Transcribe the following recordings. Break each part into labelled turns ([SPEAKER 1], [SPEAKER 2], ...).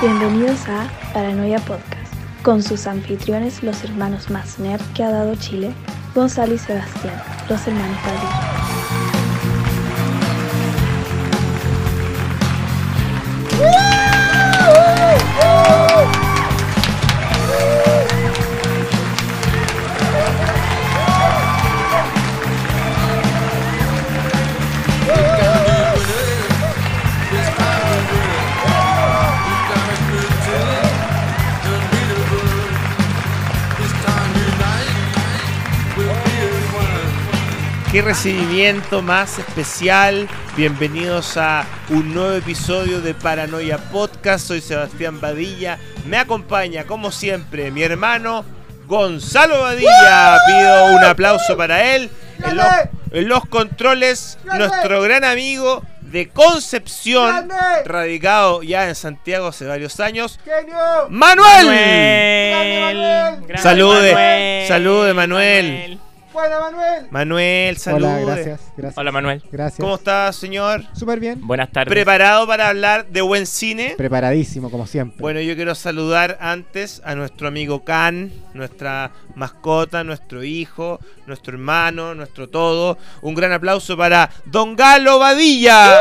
[SPEAKER 1] Bienvenidos a Paranoia Podcast, con sus anfitriones, los hermanos más nerd que ha dado Chile, Gonzalo y Sebastián, los hermanos Padilla.
[SPEAKER 2] Qué recibimiento más especial. Bienvenidos a un nuevo episodio de Paranoia Podcast. Soy Sebastián Badilla. Me acompaña, como siempre, mi hermano Gonzalo Badilla. Pido un aplauso para él. En los, en los controles, nuestro gran amigo de Concepción, radicado ya en Santiago hace varios años. Manuel.
[SPEAKER 3] Manuel!
[SPEAKER 2] Salude,
[SPEAKER 4] Manuel.
[SPEAKER 2] salude, Manuel.
[SPEAKER 3] ¡Buena, Manuel!
[SPEAKER 2] Manuel, salude.
[SPEAKER 3] Hola, gracias, gracias.
[SPEAKER 4] Hola Manuel.
[SPEAKER 3] Gracias.
[SPEAKER 2] ¿Cómo estás, señor?
[SPEAKER 3] Súper bien.
[SPEAKER 4] Buenas tardes.
[SPEAKER 2] ¿Preparado para hablar de buen cine?
[SPEAKER 3] Preparadísimo, como siempre.
[SPEAKER 2] Bueno, yo quiero saludar antes a nuestro amigo Can, nuestra mascota, nuestro hijo, nuestro hermano, nuestro todo. Un gran aplauso para Don Galo Badilla.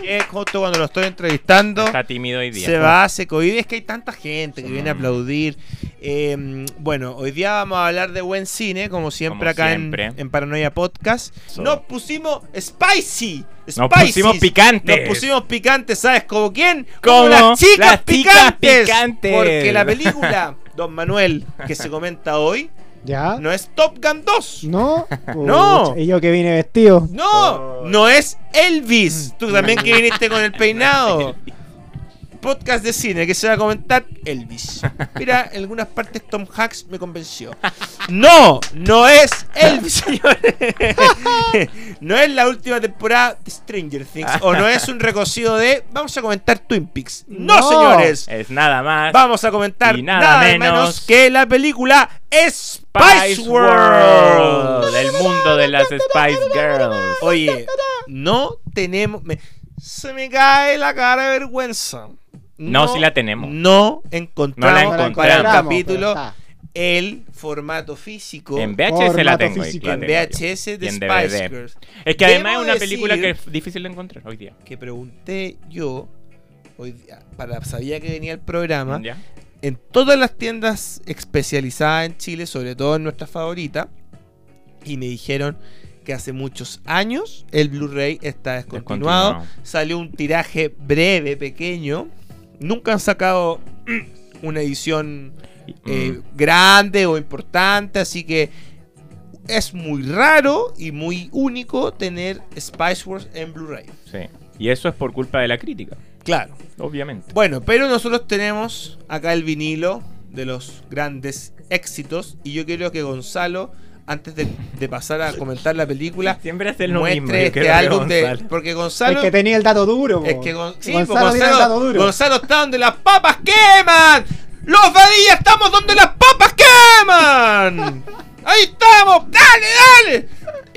[SPEAKER 2] Que justo cuando lo estoy entrevistando
[SPEAKER 4] Está tímido hoy día.
[SPEAKER 2] se va, se cohibe. Es que hay tanta gente que
[SPEAKER 4] Sí.
[SPEAKER 2] viene a aplaudir. Eh, bueno, hoy día vamos a hablar de buen cine, como siempre
[SPEAKER 4] Como
[SPEAKER 2] acá en-
[SPEAKER 4] siempre.
[SPEAKER 2] En, Paranoia Podcast.
[SPEAKER 4] So-
[SPEAKER 2] Nos pusimos spicy.
[SPEAKER 4] Nos pusimos picantes.
[SPEAKER 2] Nos pusimos picantes, ¿sabes? ¿Como quién?
[SPEAKER 4] Como
[SPEAKER 2] las chicas
[SPEAKER 4] las chicas
[SPEAKER 2] picantes.
[SPEAKER 4] picantes.
[SPEAKER 2] Porque la película, Don Manuel, que se comenta hoy,
[SPEAKER 3] ¿Ya?
[SPEAKER 2] no es Top Gun 2.
[SPEAKER 3] ¿No?
[SPEAKER 2] No.
[SPEAKER 3] Y yo que vine vestido.
[SPEAKER 2] No, no es Elvis. Tú también que viniste con el peinado. Podcast de cine que se va a comentar Elvis. Mira, en algunas partes Tom Hanks me convenció. No, no es Elvis, señores. No es la última temporada de Stranger Things. O no es un recocido de. Vamos a comentar Twin Peaks. No,
[SPEAKER 3] No.
[SPEAKER 2] señores.
[SPEAKER 4] Es nada más.
[SPEAKER 2] Vamos a comentar
[SPEAKER 4] Y
[SPEAKER 2] nada,
[SPEAKER 4] nada
[SPEAKER 2] menos,
[SPEAKER 4] menos
[SPEAKER 2] que la película Spice,
[SPEAKER 4] Spice
[SPEAKER 2] World.
[SPEAKER 4] World. El mundo de las Spice Girls.
[SPEAKER 2] Oye, no tenemos. me- se me cae la cara de vergüenza.
[SPEAKER 4] No, sí la tenemos.
[SPEAKER 2] No encontramos,
[SPEAKER 4] No la
[SPEAKER 2] para el capítulo el formato físico
[SPEAKER 4] En VHS la tengo. ahí, la
[SPEAKER 2] en. VHS de
[SPEAKER 4] en
[SPEAKER 2] Spice
[SPEAKER 4] DVD.
[SPEAKER 2] Girls.
[SPEAKER 4] Es que además
[SPEAKER 2] Debo
[SPEAKER 4] es una película que es difícil de encontrar hoy día.
[SPEAKER 2] Que pregunté yo, hoy día, para sabía que venía el programa,
[SPEAKER 4] ¿Ya?
[SPEAKER 2] en todas las tiendas especializadas en Chile, sobre todo en nuestra favorita, y me dijeron que hace muchos años el Blu-ray está descontinuado.
[SPEAKER 4] Descontinuado.
[SPEAKER 2] Salió un tiraje breve, pequeño. Nunca han sacado una edición eh,
[SPEAKER 4] Mm.
[SPEAKER 2] grande o importante, así que es muy raro y muy único tener Spice Wars en Blu-ray.
[SPEAKER 4] Sí. Y eso es por culpa de la crítica,
[SPEAKER 2] Claro.
[SPEAKER 4] obviamente.
[SPEAKER 2] Bueno, pero nosotros tenemos acá el vinilo de los grandes éxitos y yo quiero que Gonzalo, antes de, de pasar a comentar la película,
[SPEAKER 4] Siempre hace lo
[SPEAKER 2] muestre
[SPEAKER 4] mismo.
[SPEAKER 2] este álbum de...
[SPEAKER 4] Gonzalo.
[SPEAKER 2] Porque
[SPEAKER 3] El
[SPEAKER 2] Gonzalo...
[SPEAKER 3] que tenía el dato duro.
[SPEAKER 2] Es que Gon- sí,
[SPEAKER 3] Gonzalo
[SPEAKER 2] pues,
[SPEAKER 3] tiene el
[SPEAKER 2] Gonzalo,
[SPEAKER 3] dato duro.
[SPEAKER 2] Gonzalo está donde las papas queman. Los Badilla estamos donde las papas queman. Ahí estamos. Dale, dale.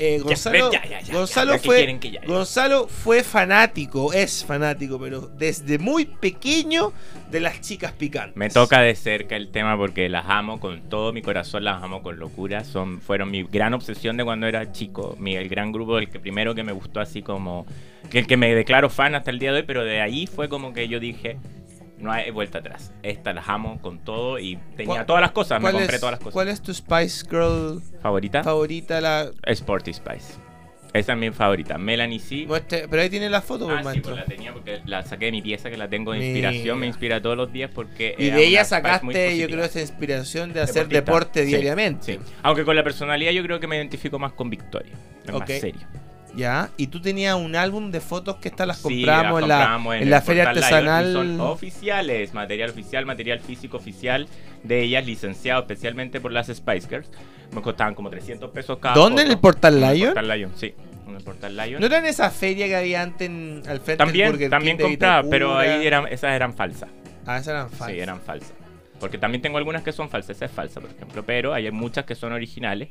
[SPEAKER 2] Eh, Gonzalo,
[SPEAKER 4] ya, ya, ya,
[SPEAKER 2] Gonzalo
[SPEAKER 4] ya, ¿qué
[SPEAKER 2] fue
[SPEAKER 4] que?
[SPEAKER 2] Gonzalo fanático, es fanático, pero desde muy pequeño de las chicas picantes.
[SPEAKER 4] Me toca de cerca el tema porque las amo con todo mi corazón, las amo con locura. Son, fueron mi gran obsesión de cuando era chico. Mi, el gran grupo, el que primero que me gustó así como... Que el que me declaro fan hasta el día de hoy, pero de ahí fue como que yo dije... No hay vuelta atrás. Estas las amo con todo y tenía
[SPEAKER 2] ¿Cuál-
[SPEAKER 4] todas las cosas. Me
[SPEAKER 2] ¿Cuál
[SPEAKER 4] compré
[SPEAKER 2] es-
[SPEAKER 4] todas las cosas.
[SPEAKER 2] ¿Cuál es tu Spice Girl
[SPEAKER 4] ¿Favorita?
[SPEAKER 2] favorita? La
[SPEAKER 4] Sporty Spice. Esa es mi favorita. Melanie C.
[SPEAKER 2] muestre- pero ahí tiene la foto, pues,
[SPEAKER 4] Ah, sí, pues la tenía porque la saqué de mi pieza que la tengo de
[SPEAKER 2] Mira.
[SPEAKER 4] inspiración. Me inspira todos los días porque.
[SPEAKER 2] y de ella sacaste, yo creo, esa inspiración de hacer
[SPEAKER 4] Deportista.
[SPEAKER 2] deporte
[SPEAKER 4] Sí,
[SPEAKER 2] diariamente.
[SPEAKER 4] sí. Aunque con la personalidad yo creo que me identifico más con Victoria. Es más serio.
[SPEAKER 2] Ya, y tú tenías un álbum de fotos que estas las
[SPEAKER 4] Sí,
[SPEAKER 2] compramos,
[SPEAKER 4] las
[SPEAKER 2] en la, en la feria
[SPEAKER 4] Lion y
[SPEAKER 2] artesanal.
[SPEAKER 4] Son oficiales, material oficial, material físico oficial de ellas, licenciado especialmente por las Spice Girls. Me costaban como 300 pesos cada
[SPEAKER 2] ¿Dónde? ¿En
[SPEAKER 4] foto.
[SPEAKER 2] el Portal
[SPEAKER 4] En el
[SPEAKER 2] Lion?
[SPEAKER 4] Portal Lion, sí. En el Portal Lion.
[SPEAKER 2] ¿No era en esa feria que había antes en- al frente del
[SPEAKER 4] también
[SPEAKER 2] Burger
[SPEAKER 4] también
[SPEAKER 2] King de
[SPEAKER 4] compraba, pero
[SPEAKER 2] Vitacura?
[SPEAKER 4] ahí eran, esas eran falsas.
[SPEAKER 2] Ah, esas eran falsas.
[SPEAKER 4] Sí, eran falsas. Porque también tengo algunas que son falsas, esa es falsa, por ejemplo, pero hay muchas que son originales.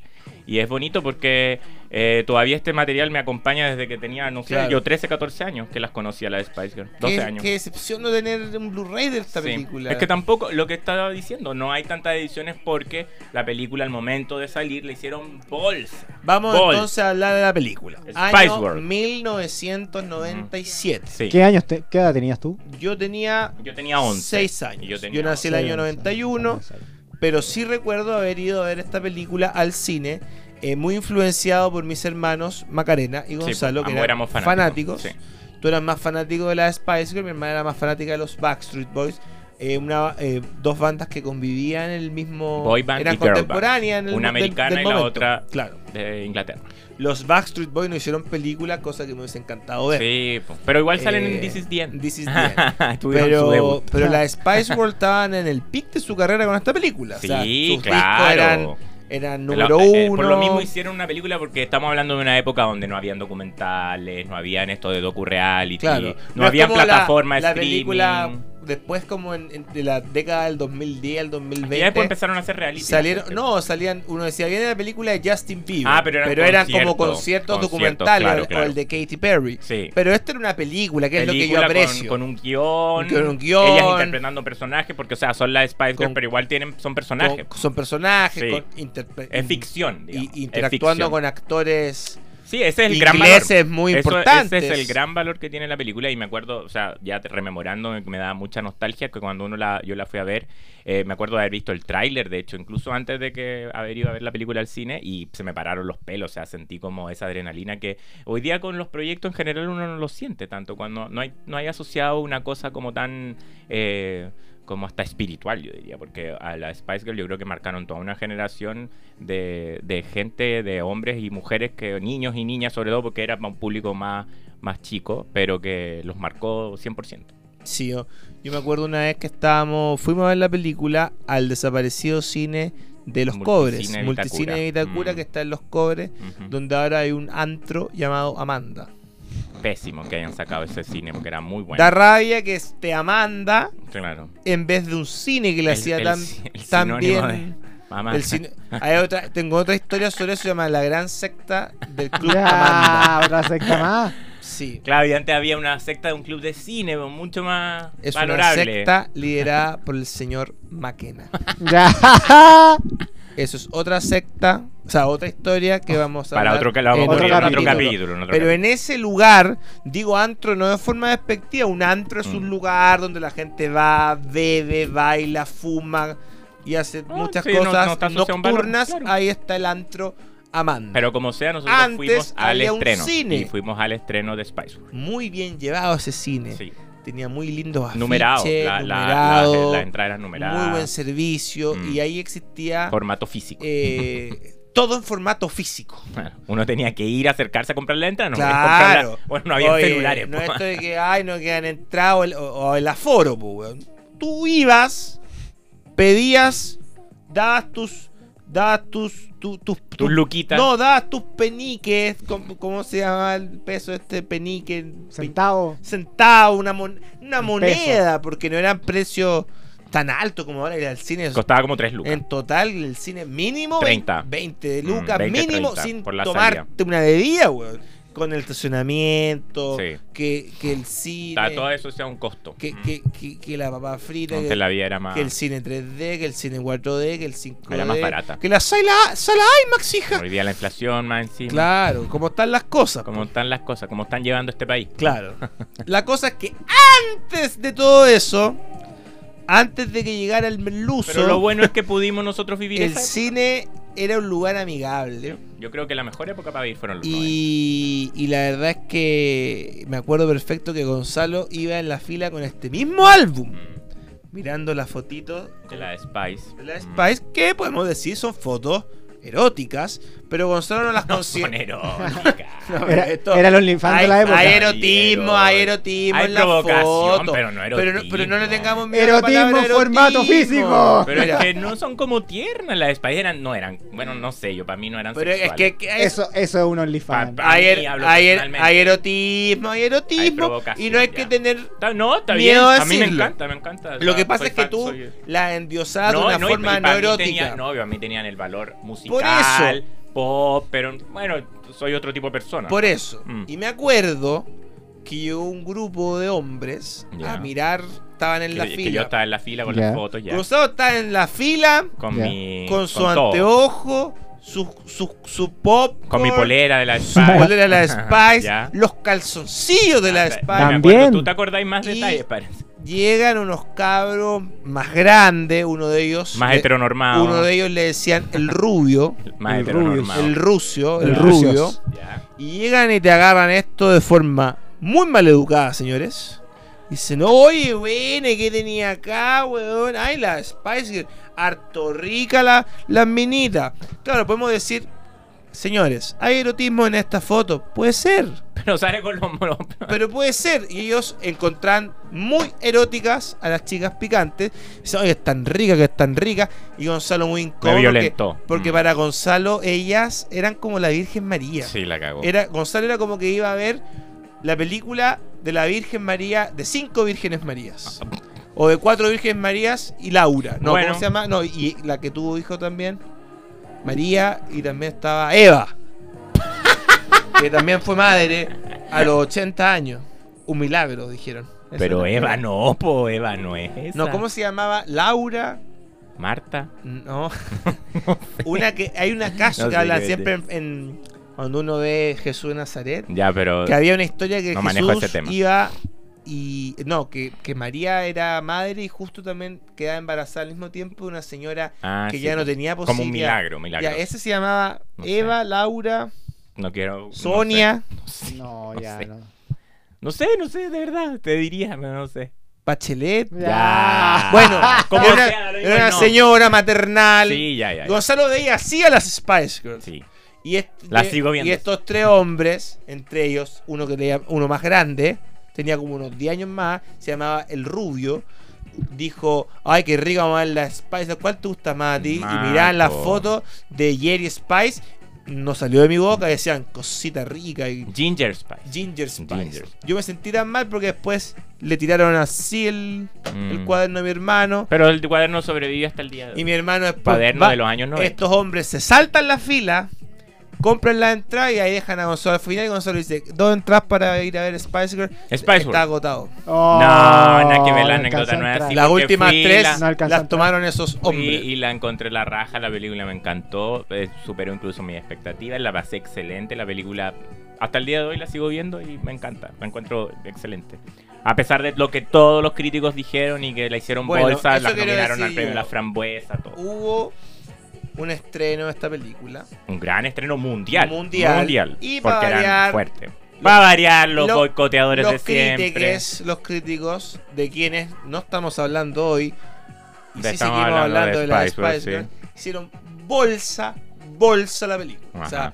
[SPEAKER 4] Y es bonito porque eh, todavía este material me acompaña desde que tenía, no sé,
[SPEAKER 2] Claro.
[SPEAKER 4] yo 13, 14 años que las conocía la de Spice Girl. 12
[SPEAKER 2] Qué,
[SPEAKER 4] años.
[SPEAKER 2] qué decepción no tener un Blu-ray de esta
[SPEAKER 4] Sí.
[SPEAKER 2] película.
[SPEAKER 4] Es que tampoco, lo que estaba diciendo, no hay tantas ediciones porque la película al momento de salir le hicieron bolsa.
[SPEAKER 2] Vamos
[SPEAKER 4] Bol.
[SPEAKER 2] entonces a hablar de la película.
[SPEAKER 4] Spice
[SPEAKER 2] Año
[SPEAKER 4] World.
[SPEAKER 2] 1997.
[SPEAKER 4] Sí.
[SPEAKER 3] ¿Qué años te- qué edad tenías tú?
[SPEAKER 2] Yo tenía
[SPEAKER 4] Yo tenía 11.
[SPEAKER 2] 6 años. Yo,
[SPEAKER 4] yo tenía
[SPEAKER 2] nací el
[SPEAKER 3] Seis,
[SPEAKER 2] año
[SPEAKER 3] once.
[SPEAKER 2] 91,
[SPEAKER 3] Once años.
[SPEAKER 2] Pero sí recuerdo haber ido a ver esta película al cine, eh, muy influenciado por mis hermanos Macarena y
[SPEAKER 4] Sí,
[SPEAKER 2] Gonzalo, que eran
[SPEAKER 4] éramos
[SPEAKER 2] fanáticos.
[SPEAKER 4] Sí.
[SPEAKER 2] Tú eras más fanático de la Spice Girl, mi hermana era más fanática de los Backstreet Boys. Eh, una, eh, dos bandas que convivían en el mismo.
[SPEAKER 4] Boy band
[SPEAKER 2] eran
[SPEAKER 4] y girl band.
[SPEAKER 2] contemporáneas. en el-
[SPEAKER 4] Una americana
[SPEAKER 2] del
[SPEAKER 4] y la
[SPEAKER 2] momento.
[SPEAKER 4] otra
[SPEAKER 2] Claro.
[SPEAKER 4] de Inglaterra.
[SPEAKER 2] Los Backstreet Boys no hicieron películas, cosa que me hubiese encantado ver.
[SPEAKER 4] Sí, pero igual salen
[SPEAKER 2] Eh,
[SPEAKER 4] en This is the End.
[SPEAKER 2] This is the End.
[SPEAKER 4] Tuvieron su
[SPEAKER 2] Pero, pero la Spice World estaban en el pic de su carrera con esta película. o sea,
[SPEAKER 4] Sí,
[SPEAKER 2] sus
[SPEAKER 4] claro.
[SPEAKER 2] eran, eran número
[SPEAKER 4] eh,
[SPEAKER 2] uno.
[SPEAKER 4] por lo mismo hicieron una película porque estamos hablando de una época donde no habían documentales, no habían esto de docu-reality,
[SPEAKER 2] Claro.
[SPEAKER 4] no,
[SPEAKER 2] es
[SPEAKER 4] habían
[SPEAKER 2] como la-
[SPEAKER 4] plataformas
[SPEAKER 2] la,
[SPEAKER 4] streaming.
[SPEAKER 2] película después como en, en- de la década del 2010 al 2020
[SPEAKER 4] Y después empezaron a hacer reality.
[SPEAKER 2] salieron no salían uno decía viene la película de Justin Bieber
[SPEAKER 4] Ah, pero eran
[SPEAKER 2] como
[SPEAKER 4] conciertos,
[SPEAKER 2] conciertos
[SPEAKER 4] conciertos,
[SPEAKER 2] documentales
[SPEAKER 4] claro,
[SPEAKER 2] o- el de Katy Perry
[SPEAKER 4] Sí.
[SPEAKER 2] pero esta era una película que es lo que yo
[SPEAKER 4] con-
[SPEAKER 2] aprecio
[SPEAKER 4] Con, un guion.
[SPEAKER 2] Con un guion.
[SPEAKER 4] Ellas interpretando personajes, porque, o sea, son las Spice Girls, pero igual tienen, son
[SPEAKER 2] Con-
[SPEAKER 4] personajes.
[SPEAKER 2] son personajes
[SPEAKER 4] Sí.
[SPEAKER 2] con
[SPEAKER 4] es ficción.
[SPEAKER 2] y-
[SPEAKER 4] es
[SPEAKER 2] interactuando
[SPEAKER 4] ficción.
[SPEAKER 2] con actores
[SPEAKER 4] Sí, ese es el gran valor.
[SPEAKER 2] ingleses muy
[SPEAKER 4] Eso-
[SPEAKER 2] importantes
[SPEAKER 4] Ese es el gran valor que tiene la película y me acuerdo, o sea, ya rememorando me, me da mucha nostalgia que cuando uno la, yo la fui a ver, eh, me acuerdo de haber visto el tráiler, de hecho, incluso antes de que haber ido a ver la película al cine y se me pararon los pelos, o sea, sentí como esa adrenalina que hoy día con los proyectos en general uno no lo siente tanto, cuando no hay, no hay asociado una cosa como tan... eh, como hasta espiritual, yo diría, porque a la Spice Girl yo creo que marcaron toda una generación de, de gente, de hombres y mujeres, que niños y niñas sobre todo, porque era un público más, más chico, pero que los marcó 100%.
[SPEAKER 2] Sí, yo, yo me acuerdo una vez que estábamos, fuimos a ver la película al desaparecido cine de los
[SPEAKER 4] Multicine
[SPEAKER 2] Cobres, Multicine de.
[SPEAKER 4] Vitacura, Mm.
[SPEAKER 2] que está en los Cobres, donde ahora hay un antro llamado Amanda.
[SPEAKER 4] Pésimo que hayan sacado ese cine, porque era muy bueno.
[SPEAKER 2] Da rabia que esté Amanda
[SPEAKER 4] Claro.
[SPEAKER 2] en vez de un cine que le
[SPEAKER 4] El-
[SPEAKER 2] hacía
[SPEAKER 4] el
[SPEAKER 2] tan,
[SPEAKER 4] el
[SPEAKER 2] bien.
[SPEAKER 4] de mamá.
[SPEAKER 2] el cine- hay otra, tengo otra historia sobre eso, se llama La Gran Secta del Club
[SPEAKER 3] Ya,
[SPEAKER 2] Amanda.
[SPEAKER 3] otra secta más.
[SPEAKER 2] Sí.
[SPEAKER 4] Claro, y antes había una secta de un club de cine mucho más
[SPEAKER 2] Es
[SPEAKER 4] valorable.
[SPEAKER 2] una secta liderada por el señor Maquena.
[SPEAKER 3] Ya.
[SPEAKER 2] Eso es otra secta, o sea, otra historia que vamos a
[SPEAKER 4] Para
[SPEAKER 2] hablar
[SPEAKER 4] otro, que lo vamos
[SPEAKER 2] en
[SPEAKER 4] a
[SPEAKER 3] otro
[SPEAKER 4] poner en otro
[SPEAKER 3] capítulo.
[SPEAKER 4] capítulo. en otro
[SPEAKER 2] Pero
[SPEAKER 4] capítulo.
[SPEAKER 2] en ese lugar, digo antro no de forma despectiva, un antro es un
[SPEAKER 4] Mm.
[SPEAKER 2] lugar donde la gente va, bebe, baila, fuma y hace
[SPEAKER 4] Ah,
[SPEAKER 2] muchas
[SPEAKER 4] sí, no- no
[SPEAKER 2] cosas
[SPEAKER 4] valor,
[SPEAKER 2] nocturnas.
[SPEAKER 4] claro.
[SPEAKER 2] Ahí está el antro Amanda.
[SPEAKER 4] Pero como sea, nosotros
[SPEAKER 2] Antes
[SPEAKER 4] fuimos al estreno.
[SPEAKER 2] cine.
[SPEAKER 4] Y fuimos al estreno de Spice.
[SPEAKER 2] Muy bien llevado ese cine.
[SPEAKER 4] Sí.
[SPEAKER 2] Tenía muy lindos afiches,
[SPEAKER 4] Numerado. La, la,
[SPEAKER 2] numerado,
[SPEAKER 4] la- la entrada era numerada.
[SPEAKER 2] muy buen servicio
[SPEAKER 4] Mm.
[SPEAKER 2] y ahí existía
[SPEAKER 4] Formato físico.
[SPEAKER 2] eh, todo en formato físico.
[SPEAKER 4] Claro, Uno tenía que ir a acercarse a comprar la entrada. No
[SPEAKER 2] Claro.
[SPEAKER 4] Bueno, no había
[SPEAKER 2] Oye,
[SPEAKER 4] celulares.
[SPEAKER 2] No
[SPEAKER 4] po.
[SPEAKER 2] esto de que, ay, no quedan entrado o, el- o- o el aforo, po. Tú ibas, pedías, dabas tus. Dabas tus. tu- tus,
[SPEAKER 4] Tus luquitas.
[SPEAKER 2] No, dabas tus peniques. ¿Cómo, cómo se llama el peso de este penique?
[SPEAKER 3] Centavo.
[SPEAKER 2] Centavo, una, mon- una
[SPEAKER 3] Un
[SPEAKER 2] moneda, porque no eran precios tan altos como ahora ir al cine.
[SPEAKER 4] Costaba como 3 lucas.
[SPEAKER 2] En total, el cine mínimo
[SPEAKER 4] 30.
[SPEAKER 2] 20 de
[SPEAKER 4] Mm,
[SPEAKER 2] lucas,
[SPEAKER 4] 20,
[SPEAKER 2] mínimo
[SPEAKER 4] 30
[SPEAKER 2] sin
[SPEAKER 4] por la
[SPEAKER 2] tomarte una bebida, weón. Con el estacionamiento,
[SPEAKER 4] Sí.
[SPEAKER 2] que, que el cine,
[SPEAKER 4] Todo eso sea un costo.
[SPEAKER 2] que,
[SPEAKER 4] Mm.
[SPEAKER 2] que, que, que la papa frita, que,
[SPEAKER 4] la vida era más.
[SPEAKER 2] que el cine 3D, que el cine 4D, que el 5D.
[SPEAKER 4] Era más barata.
[SPEAKER 2] Que la sala, sala IMAX, hija.
[SPEAKER 4] Hoy día la inflación más encima.
[SPEAKER 2] Claro, como están las cosas.
[SPEAKER 4] Como están las cosas, como están llevando este país.
[SPEAKER 2] Claro. La cosa es que antes de todo eso, antes de que llegara el merluzo,
[SPEAKER 4] Pero lo bueno es que pudimos nosotros vivir
[SPEAKER 2] el
[SPEAKER 4] esa
[SPEAKER 2] cine era un lugar amigable.
[SPEAKER 4] Yo creo que la mejor época para vivir fueron los 90.
[SPEAKER 2] Y, y la verdad es que me acuerdo perfecto que Gonzalo iba en la fila con este mismo álbum,
[SPEAKER 4] Mm.
[SPEAKER 2] mirando las fotitos
[SPEAKER 4] De la Spice.
[SPEAKER 2] de la
[SPEAKER 4] Mm.
[SPEAKER 2] Spice, que podemos decir son fotos eróticas, pero Gonzalo no las
[SPEAKER 4] No son
[SPEAKER 2] considera.
[SPEAKER 4] eróticas.
[SPEAKER 2] No,
[SPEAKER 3] Era,
[SPEAKER 2] esto-
[SPEAKER 3] era el OnlyFans
[SPEAKER 2] hay,
[SPEAKER 3] de la época.
[SPEAKER 2] hay erotismo, hay erotismo
[SPEAKER 4] Hay
[SPEAKER 2] en la
[SPEAKER 4] provocación,
[SPEAKER 2] foto.
[SPEAKER 4] pero no
[SPEAKER 2] pero, no,
[SPEAKER 4] erotismo.
[SPEAKER 2] pero no le tengamos miedo a la
[SPEAKER 3] Erotismo formato
[SPEAKER 2] erotismo.
[SPEAKER 3] físico.
[SPEAKER 4] Pero es que no son como tiernas las Spice. Eran, no eran. Bueno, no sé, yo para mí no eran
[SPEAKER 2] pero es
[SPEAKER 4] sexuales.
[SPEAKER 2] que, que hay-
[SPEAKER 3] Eso, eso es un OnlyFans.
[SPEAKER 4] Pa- pa-
[SPEAKER 2] hay, er- hay er- hay erotismo, hay erotismo, y no hay
[SPEAKER 4] ya.
[SPEAKER 2] que tener
[SPEAKER 4] Está- no, está
[SPEAKER 2] Miedo
[SPEAKER 4] bien.
[SPEAKER 2] a
[SPEAKER 4] A mí me
[SPEAKER 2] decirlo.
[SPEAKER 4] encanta, me encanta.
[SPEAKER 2] Lo que pasa
[SPEAKER 4] soy
[SPEAKER 2] es que
[SPEAKER 4] fan,
[SPEAKER 2] tú
[SPEAKER 4] soy-
[SPEAKER 2] la endiosas de una forma no erótica.
[SPEAKER 4] tenía- no, a mí tenían el valor
[SPEAKER 2] Por
[SPEAKER 4] musical, pop, pero bueno, soy otro tipo de persona.
[SPEAKER 2] Por eso.
[SPEAKER 4] Mm.
[SPEAKER 2] Y me acuerdo que llegó un grupo de hombres
[SPEAKER 4] Ya.
[SPEAKER 2] a mirar, estaban en
[SPEAKER 4] que,
[SPEAKER 2] la
[SPEAKER 4] que
[SPEAKER 2] fila.
[SPEAKER 4] yo estaba en la fila con
[SPEAKER 3] Ya.
[SPEAKER 4] las fotos ya.
[SPEAKER 2] Cruzado estaba en la fila
[SPEAKER 4] Con
[SPEAKER 3] Ya.
[SPEAKER 4] mi.
[SPEAKER 2] con su
[SPEAKER 4] todo.
[SPEAKER 2] anteojo, su, su, su pop.
[SPEAKER 4] Con mi polera de la
[SPEAKER 2] Su
[SPEAKER 4] Spice.
[SPEAKER 2] polera de la Spice, los calzoncillos de la
[SPEAKER 4] Ah,
[SPEAKER 2] Spice.
[SPEAKER 3] También.
[SPEAKER 4] ¿Tú te acordáis más detalles, parece?
[SPEAKER 2] Llegan unos cabros más grandes, uno de ellos.
[SPEAKER 4] Más heteronormado.
[SPEAKER 2] Uno de ellos le decían el rubio,
[SPEAKER 4] Más
[SPEAKER 3] El
[SPEAKER 4] heteronormado.
[SPEAKER 2] el rucio, el,
[SPEAKER 3] El
[SPEAKER 2] rubio. Y llegan y te agarran esto de forma muy mal educada, señores. Dicen, oye, bueno, ¿qué tenía acá, weón? Ay, la Spice Girl, harto rica la, la minita. Claro, podemos decir, señores, ¿hay erotismo en esta foto? Puede ser,
[SPEAKER 4] Pero sale con los monos.
[SPEAKER 2] pero puede ser. Y ellos encontraron muy eróticas a las chicas picantes. Dicen, oye, es tan rica, que es tan rica. Y Gonzalo muy incómodo. porque-
[SPEAKER 4] violentó.
[SPEAKER 2] Porque,
[SPEAKER 4] Mm.
[SPEAKER 2] para Gonzalo, ellas eran como la Virgen María.
[SPEAKER 4] Sí, la cagó.
[SPEAKER 2] Era, Gonzalo era como que iba a ver la película de la Virgen María, de cinco Vírgenes Marías. O de cuatro Vírgenes Marías y Laura. No,
[SPEAKER 4] Bueno.
[SPEAKER 2] ¿cómo se llama? No, y la que tuvo hijo también. María y también estaba Eva. que también fue madre a los 80 años. Un milagro, dijeron. Eso
[SPEAKER 4] Pero
[SPEAKER 2] era.
[SPEAKER 4] Eva no, po, Eva no es esa.
[SPEAKER 2] No, ¿cómo se llamaba? Laura.
[SPEAKER 4] Marta.
[SPEAKER 2] No. una que hay una caso
[SPEAKER 4] No
[SPEAKER 2] que
[SPEAKER 4] qué
[SPEAKER 2] siempre en, en- cuando uno ve Jesús de Nazaret.
[SPEAKER 4] Ya, pero.
[SPEAKER 2] Que había una historia que
[SPEAKER 4] No manejo
[SPEAKER 2] Jesús
[SPEAKER 4] ese tema.
[SPEAKER 2] iba y no, que, que María era madre y justo también quedaba embarazada al mismo tiempo de una señora
[SPEAKER 4] Ah,
[SPEAKER 2] que
[SPEAKER 4] sí,
[SPEAKER 2] ya no tenía posibilidad.
[SPEAKER 4] Como un milagro, milagro.
[SPEAKER 2] Ya, ese se llamaba
[SPEAKER 4] No sé.
[SPEAKER 2] Eva, Laura,
[SPEAKER 4] No quiero. no
[SPEAKER 2] Sonia,
[SPEAKER 4] sé.
[SPEAKER 3] No,
[SPEAKER 4] No
[SPEAKER 3] ya,
[SPEAKER 4] sé.
[SPEAKER 3] no.
[SPEAKER 4] No sé, no sé, de verdad. Te diría, pero no sé.
[SPEAKER 2] Bachelet.
[SPEAKER 4] Ya.
[SPEAKER 2] Bueno,
[SPEAKER 4] como
[SPEAKER 2] era una,
[SPEAKER 4] sea, lo
[SPEAKER 2] era una
[SPEAKER 4] no.
[SPEAKER 2] señora maternal.
[SPEAKER 4] Sí, ya, ya. ya.
[SPEAKER 2] Gonzalo veía así a las Spice Girls.
[SPEAKER 4] Sí.
[SPEAKER 2] Y, est-
[SPEAKER 4] La
[SPEAKER 2] de-
[SPEAKER 4] sigo viendo.
[SPEAKER 2] y estos tres hombres, entre ellos, uno que tenía, uno más grande, tenía como unos 10 años más, se llamaba El Rubio, dijo, ay, qué rica vamos a ver la Spice, ¿cuál te gusta más a ti? Y miraban las fotos de Jerry Spice, no salió de mi boca, decían, cosita rica y
[SPEAKER 4] Ginger Spice.
[SPEAKER 2] Ginger Spice.
[SPEAKER 4] Ginger.
[SPEAKER 2] Yo me sentí tan mal porque después le tiraron así el, el
[SPEAKER 4] Mm.
[SPEAKER 2] cuaderno a mi hermano.
[SPEAKER 4] Pero el cuaderno sobrevive hasta el día de hoy.
[SPEAKER 2] Y mi hermano después
[SPEAKER 4] Cuaderno
[SPEAKER 2] va-
[SPEAKER 4] de los años 90.
[SPEAKER 2] Estos hombres se saltan la fila, compran la entrada y ahí dejan a Gonzalo al final y Gonzalo dice, dos entradas para ir a ver Spice Girl.
[SPEAKER 4] Spice
[SPEAKER 2] Está agotado.
[SPEAKER 3] Oh,
[SPEAKER 4] No, nada que ver, la
[SPEAKER 3] no
[SPEAKER 4] anécdota no es así.
[SPEAKER 2] Las últimas tres
[SPEAKER 4] la-
[SPEAKER 3] No
[SPEAKER 2] las tomaron esos hombres.
[SPEAKER 4] y la encontré la raja, la película me encantó, eh, superó incluso mis expectativas, la pasé excelente, la película hasta el día de hoy la sigo viendo y me encanta, la encuentro excelente. A pesar de lo que todos los críticos dijeron y que la hicieron
[SPEAKER 2] Bueno,
[SPEAKER 4] bolsa, la nominaron al premio. La Frambuesa, todo.
[SPEAKER 2] Hubo un estreno de esta película.
[SPEAKER 4] Un gran estreno mundial.
[SPEAKER 2] Mundial. Y
[SPEAKER 4] porque
[SPEAKER 2] para
[SPEAKER 4] eran
[SPEAKER 2] variar-
[SPEAKER 4] fuertes. Va a variar los
[SPEAKER 2] Lo-
[SPEAKER 4] boicoteadores de
[SPEAKER 2] Los
[SPEAKER 4] siempre.
[SPEAKER 2] críticos, los críticos de quienes no estamos hablando hoy, y
[SPEAKER 4] De-
[SPEAKER 2] sí seguimos
[SPEAKER 4] hablando de
[SPEAKER 2] hablando de, la
[SPEAKER 4] Spice
[SPEAKER 2] Spice Girl, hicieron bolsa, bolsa la película. O sea,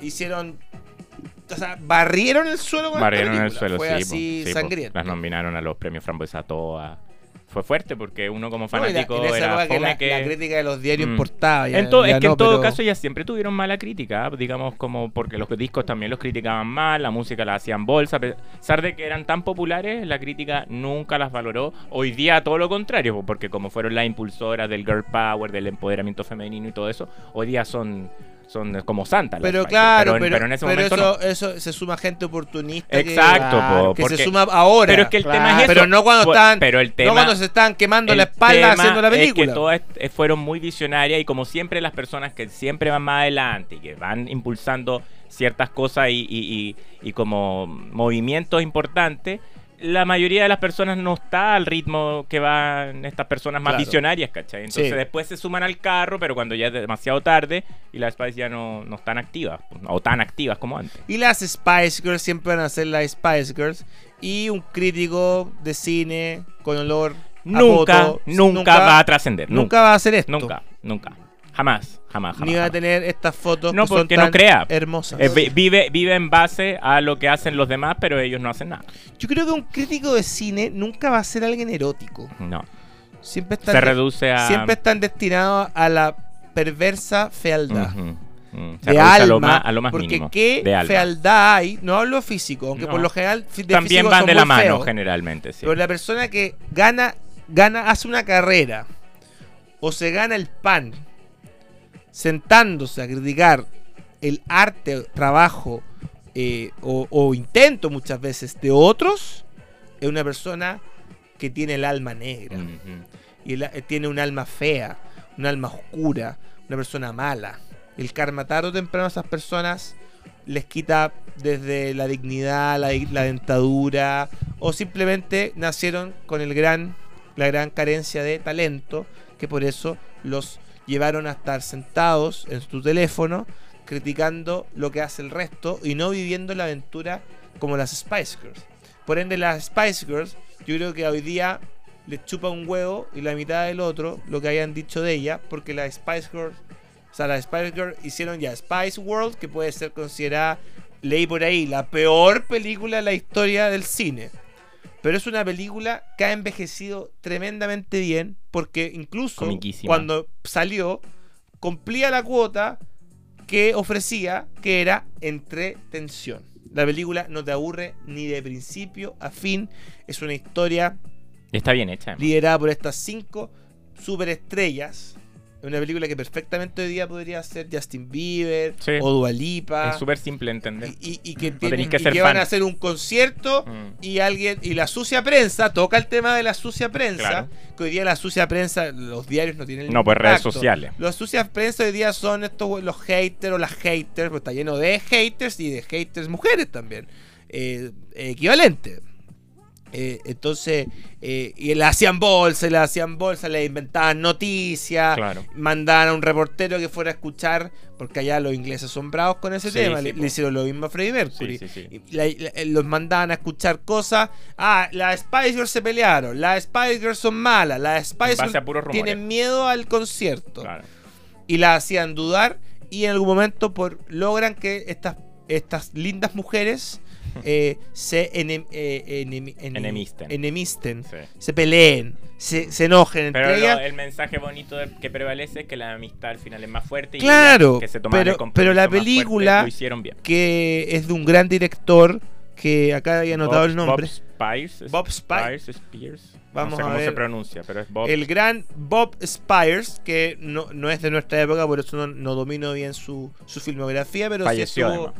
[SPEAKER 2] hicieron. O sea, barrieron el suelo con
[SPEAKER 4] Barrieron el
[SPEAKER 2] película.
[SPEAKER 4] suelo,
[SPEAKER 2] Fue
[SPEAKER 4] sí.
[SPEAKER 2] así
[SPEAKER 4] po, sí, po.
[SPEAKER 2] sangriento.
[SPEAKER 4] Las nominaron a los premios Frambuesa todas. Fue fuerte porque uno como
[SPEAKER 2] No,
[SPEAKER 4] fanático
[SPEAKER 2] en esa
[SPEAKER 4] era
[SPEAKER 2] que la,
[SPEAKER 4] que...
[SPEAKER 2] la crítica de los diarios
[SPEAKER 4] Mm.
[SPEAKER 2] importaba. ya-
[SPEAKER 4] En
[SPEAKER 2] ya
[SPEAKER 4] es que
[SPEAKER 2] no,
[SPEAKER 4] en todo
[SPEAKER 2] pero-
[SPEAKER 4] caso ellas siempre tuvieron mala crítica, digamos como porque los discos también los criticaban mal, la música la hacían bolsa, a pesar de que eran tan populares, la crítica nunca las valoró. Hoy día todo lo contrario, porque como fueron las impulsoras del girl power, del empoderamiento femenino y todo eso, hoy día son son como santas.
[SPEAKER 2] Pero claro, pero,
[SPEAKER 4] en ese
[SPEAKER 2] pero
[SPEAKER 4] momento
[SPEAKER 2] eso,
[SPEAKER 4] no.
[SPEAKER 2] eso se suma gente oportunista.
[SPEAKER 4] Exacto, po,
[SPEAKER 2] que,
[SPEAKER 4] porque-
[SPEAKER 2] se suma ahora.
[SPEAKER 4] Pero es que el
[SPEAKER 3] Claro.
[SPEAKER 4] tema es eso.
[SPEAKER 2] Pero no cuando están-
[SPEAKER 4] Pero el tema,
[SPEAKER 2] no cuando se están quemando la espalda haciendo la
[SPEAKER 4] Es
[SPEAKER 2] película.
[SPEAKER 4] que todas fueron muy visionarias y como siempre las personas que siempre van más adelante y que van impulsando ciertas cosas y, y- y- y como movimientos importantes, la mayoría de las personas no está al ritmo que van estas personas más
[SPEAKER 2] Claro.
[SPEAKER 4] visionarias, ¿cachai? Entonces
[SPEAKER 2] Sí.
[SPEAKER 4] después se suman al carro, pero cuando ya es demasiado tarde y las Spice ya no, no están activas, o tan activas como antes.
[SPEAKER 2] Y las Spice Girls siempre van a ser las Spice Girls. Y un crítico de cine con olor a
[SPEAKER 4] Nunca,
[SPEAKER 2] poto,
[SPEAKER 4] nunca, va a trascender.
[SPEAKER 2] Nunca
[SPEAKER 4] Nunca,
[SPEAKER 2] va a hacer esto.
[SPEAKER 4] nunca, nunca. Jamás, jamás, jamás.
[SPEAKER 2] Ni va a tener estas fotos
[SPEAKER 4] No,
[SPEAKER 2] que son
[SPEAKER 4] porque no crea.
[SPEAKER 2] hermosas.
[SPEAKER 4] Eh, vi- vive, vive en base a lo que hacen los demás, pero ellos no hacen nada.
[SPEAKER 2] Yo creo que un crítico de cine nunca va a ser alguien erótico.
[SPEAKER 4] No.
[SPEAKER 2] Siempre están,
[SPEAKER 4] Se reduce a.
[SPEAKER 2] siempre están destinados a la perversa fealdad.
[SPEAKER 4] Se
[SPEAKER 2] de
[SPEAKER 4] reduce a
[SPEAKER 2] alma,
[SPEAKER 4] lo más, a lo más
[SPEAKER 2] porque
[SPEAKER 4] mínimo.
[SPEAKER 2] qué
[SPEAKER 4] alma.
[SPEAKER 2] fealdad hay, no hablo físico, aunque
[SPEAKER 4] No.
[SPEAKER 2] por lo general de
[SPEAKER 4] También van
[SPEAKER 2] son
[SPEAKER 4] de la mano,
[SPEAKER 2] feos,
[SPEAKER 4] generalmente, sí.
[SPEAKER 2] Pero la persona que gana, gana, hace una carrera o se gana el pan sentándose a criticar el arte, trabajo eh, o, o intento muchas veces de otros, es una persona que tiene el alma negra. Y el- eh, tiene un alma fea, un alma oscura, una persona mala. El karma tarde o temprano a esas personas les quita desde la dignidad, la, la dentadura, o simplemente nacieron con el gran, la gran carencia de talento, que por eso los llevaron a estar sentados en su teléfono, criticando lo que hace el resto y no viviendo la aventura como las Spice Girls. Por ende, las Spice Girls, yo creo que hoy día les chupa un huevo y la mitad del otro lo que hayan dicho de ella, porque las Spice Girls, o sea, las Spice Girls hicieron ya Spice World, que puede ser considerada, leí por ahí, la peor película de la historia del cine. Pero es una película que ha envejecido tremendamente bien, porque incluso cuando salió, cumplía la cuota que ofrecía, que era entretención. La película no te aburre ni de principio a fin. Es una historia
[SPEAKER 4] Está bien hecha.
[SPEAKER 2] liderada por estas cinco superestrellas. Es una película que perfectamente hoy día podría ser Justin Bieber
[SPEAKER 4] Sí.
[SPEAKER 2] o Dua Lipa.
[SPEAKER 4] Es súper simple de entender.
[SPEAKER 2] y, y- y que, tienen-
[SPEAKER 4] que
[SPEAKER 2] y que van a hacer un concierto
[SPEAKER 4] Mm.
[SPEAKER 2] y alguien y la sucia prensa toca el tema de la sucia prensa
[SPEAKER 4] Claro.
[SPEAKER 2] que hoy día la sucia prensa los diarios no tienen el
[SPEAKER 4] No, pues redes sociales.
[SPEAKER 2] Los sucias prensa hoy día son estos los haters o las haters, pues está lleno de haters y de haters mujeres también. Eh, equivalente. Eh, entonces, eh, y le hacían bolsa, le hacían bolsa, le inventaban noticias,
[SPEAKER 4] Claro.
[SPEAKER 2] mandaban a un reportero que fuera a escuchar, porque allá los ingleses son bravos con ese
[SPEAKER 4] Sí,
[SPEAKER 2] tema,
[SPEAKER 4] sí,
[SPEAKER 2] le, hicieron lo mismo a Freddie Mercury.
[SPEAKER 4] Sí,
[SPEAKER 2] la- la- eh, los mandaban a escuchar cosas. Ah, las Spice Girls se pelearon, las Spice Girls son malas, las Spice Girls tienen miedo al concierto
[SPEAKER 4] Claro.
[SPEAKER 2] y la hacían dudar y en algún momento por logran que estas estas lindas mujeres eh, se enem- eh, enemi- enem-
[SPEAKER 4] Enemisten.
[SPEAKER 2] enemisten,
[SPEAKER 4] Sí.
[SPEAKER 2] se peleen, se, se enojen entre
[SPEAKER 4] Pero lo-
[SPEAKER 2] ellas.
[SPEAKER 4] el mensaje bonito que prevalece es que la amistad al final es más fuerte y
[SPEAKER 2] Claro,
[SPEAKER 4] que se
[SPEAKER 2] pero- pero la
[SPEAKER 4] fuerte
[SPEAKER 2] película-
[SPEAKER 4] lo hicieron bien.
[SPEAKER 2] que es de un gran director que acá había anotado
[SPEAKER 4] Bob-
[SPEAKER 2] el nombre.
[SPEAKER 4] Bob Spires.
[SPEAKER 2] Bob Spires.
[SPEAKER 4] Spears.
[SPEAKER 2] Vamos
[SPEAKER 4] no sé
[SPEAKER 2] a
[SPEAKER 4] cómo se pronuncia, pero es Bob.
[SPEAKER 2] El gran Bob Spires, que no, no es de nuestra época, por eso no, no domino bien su, su filmografía, pero
[SPEAKER 4] falleció
[SPEAKER 2] sí estuvo.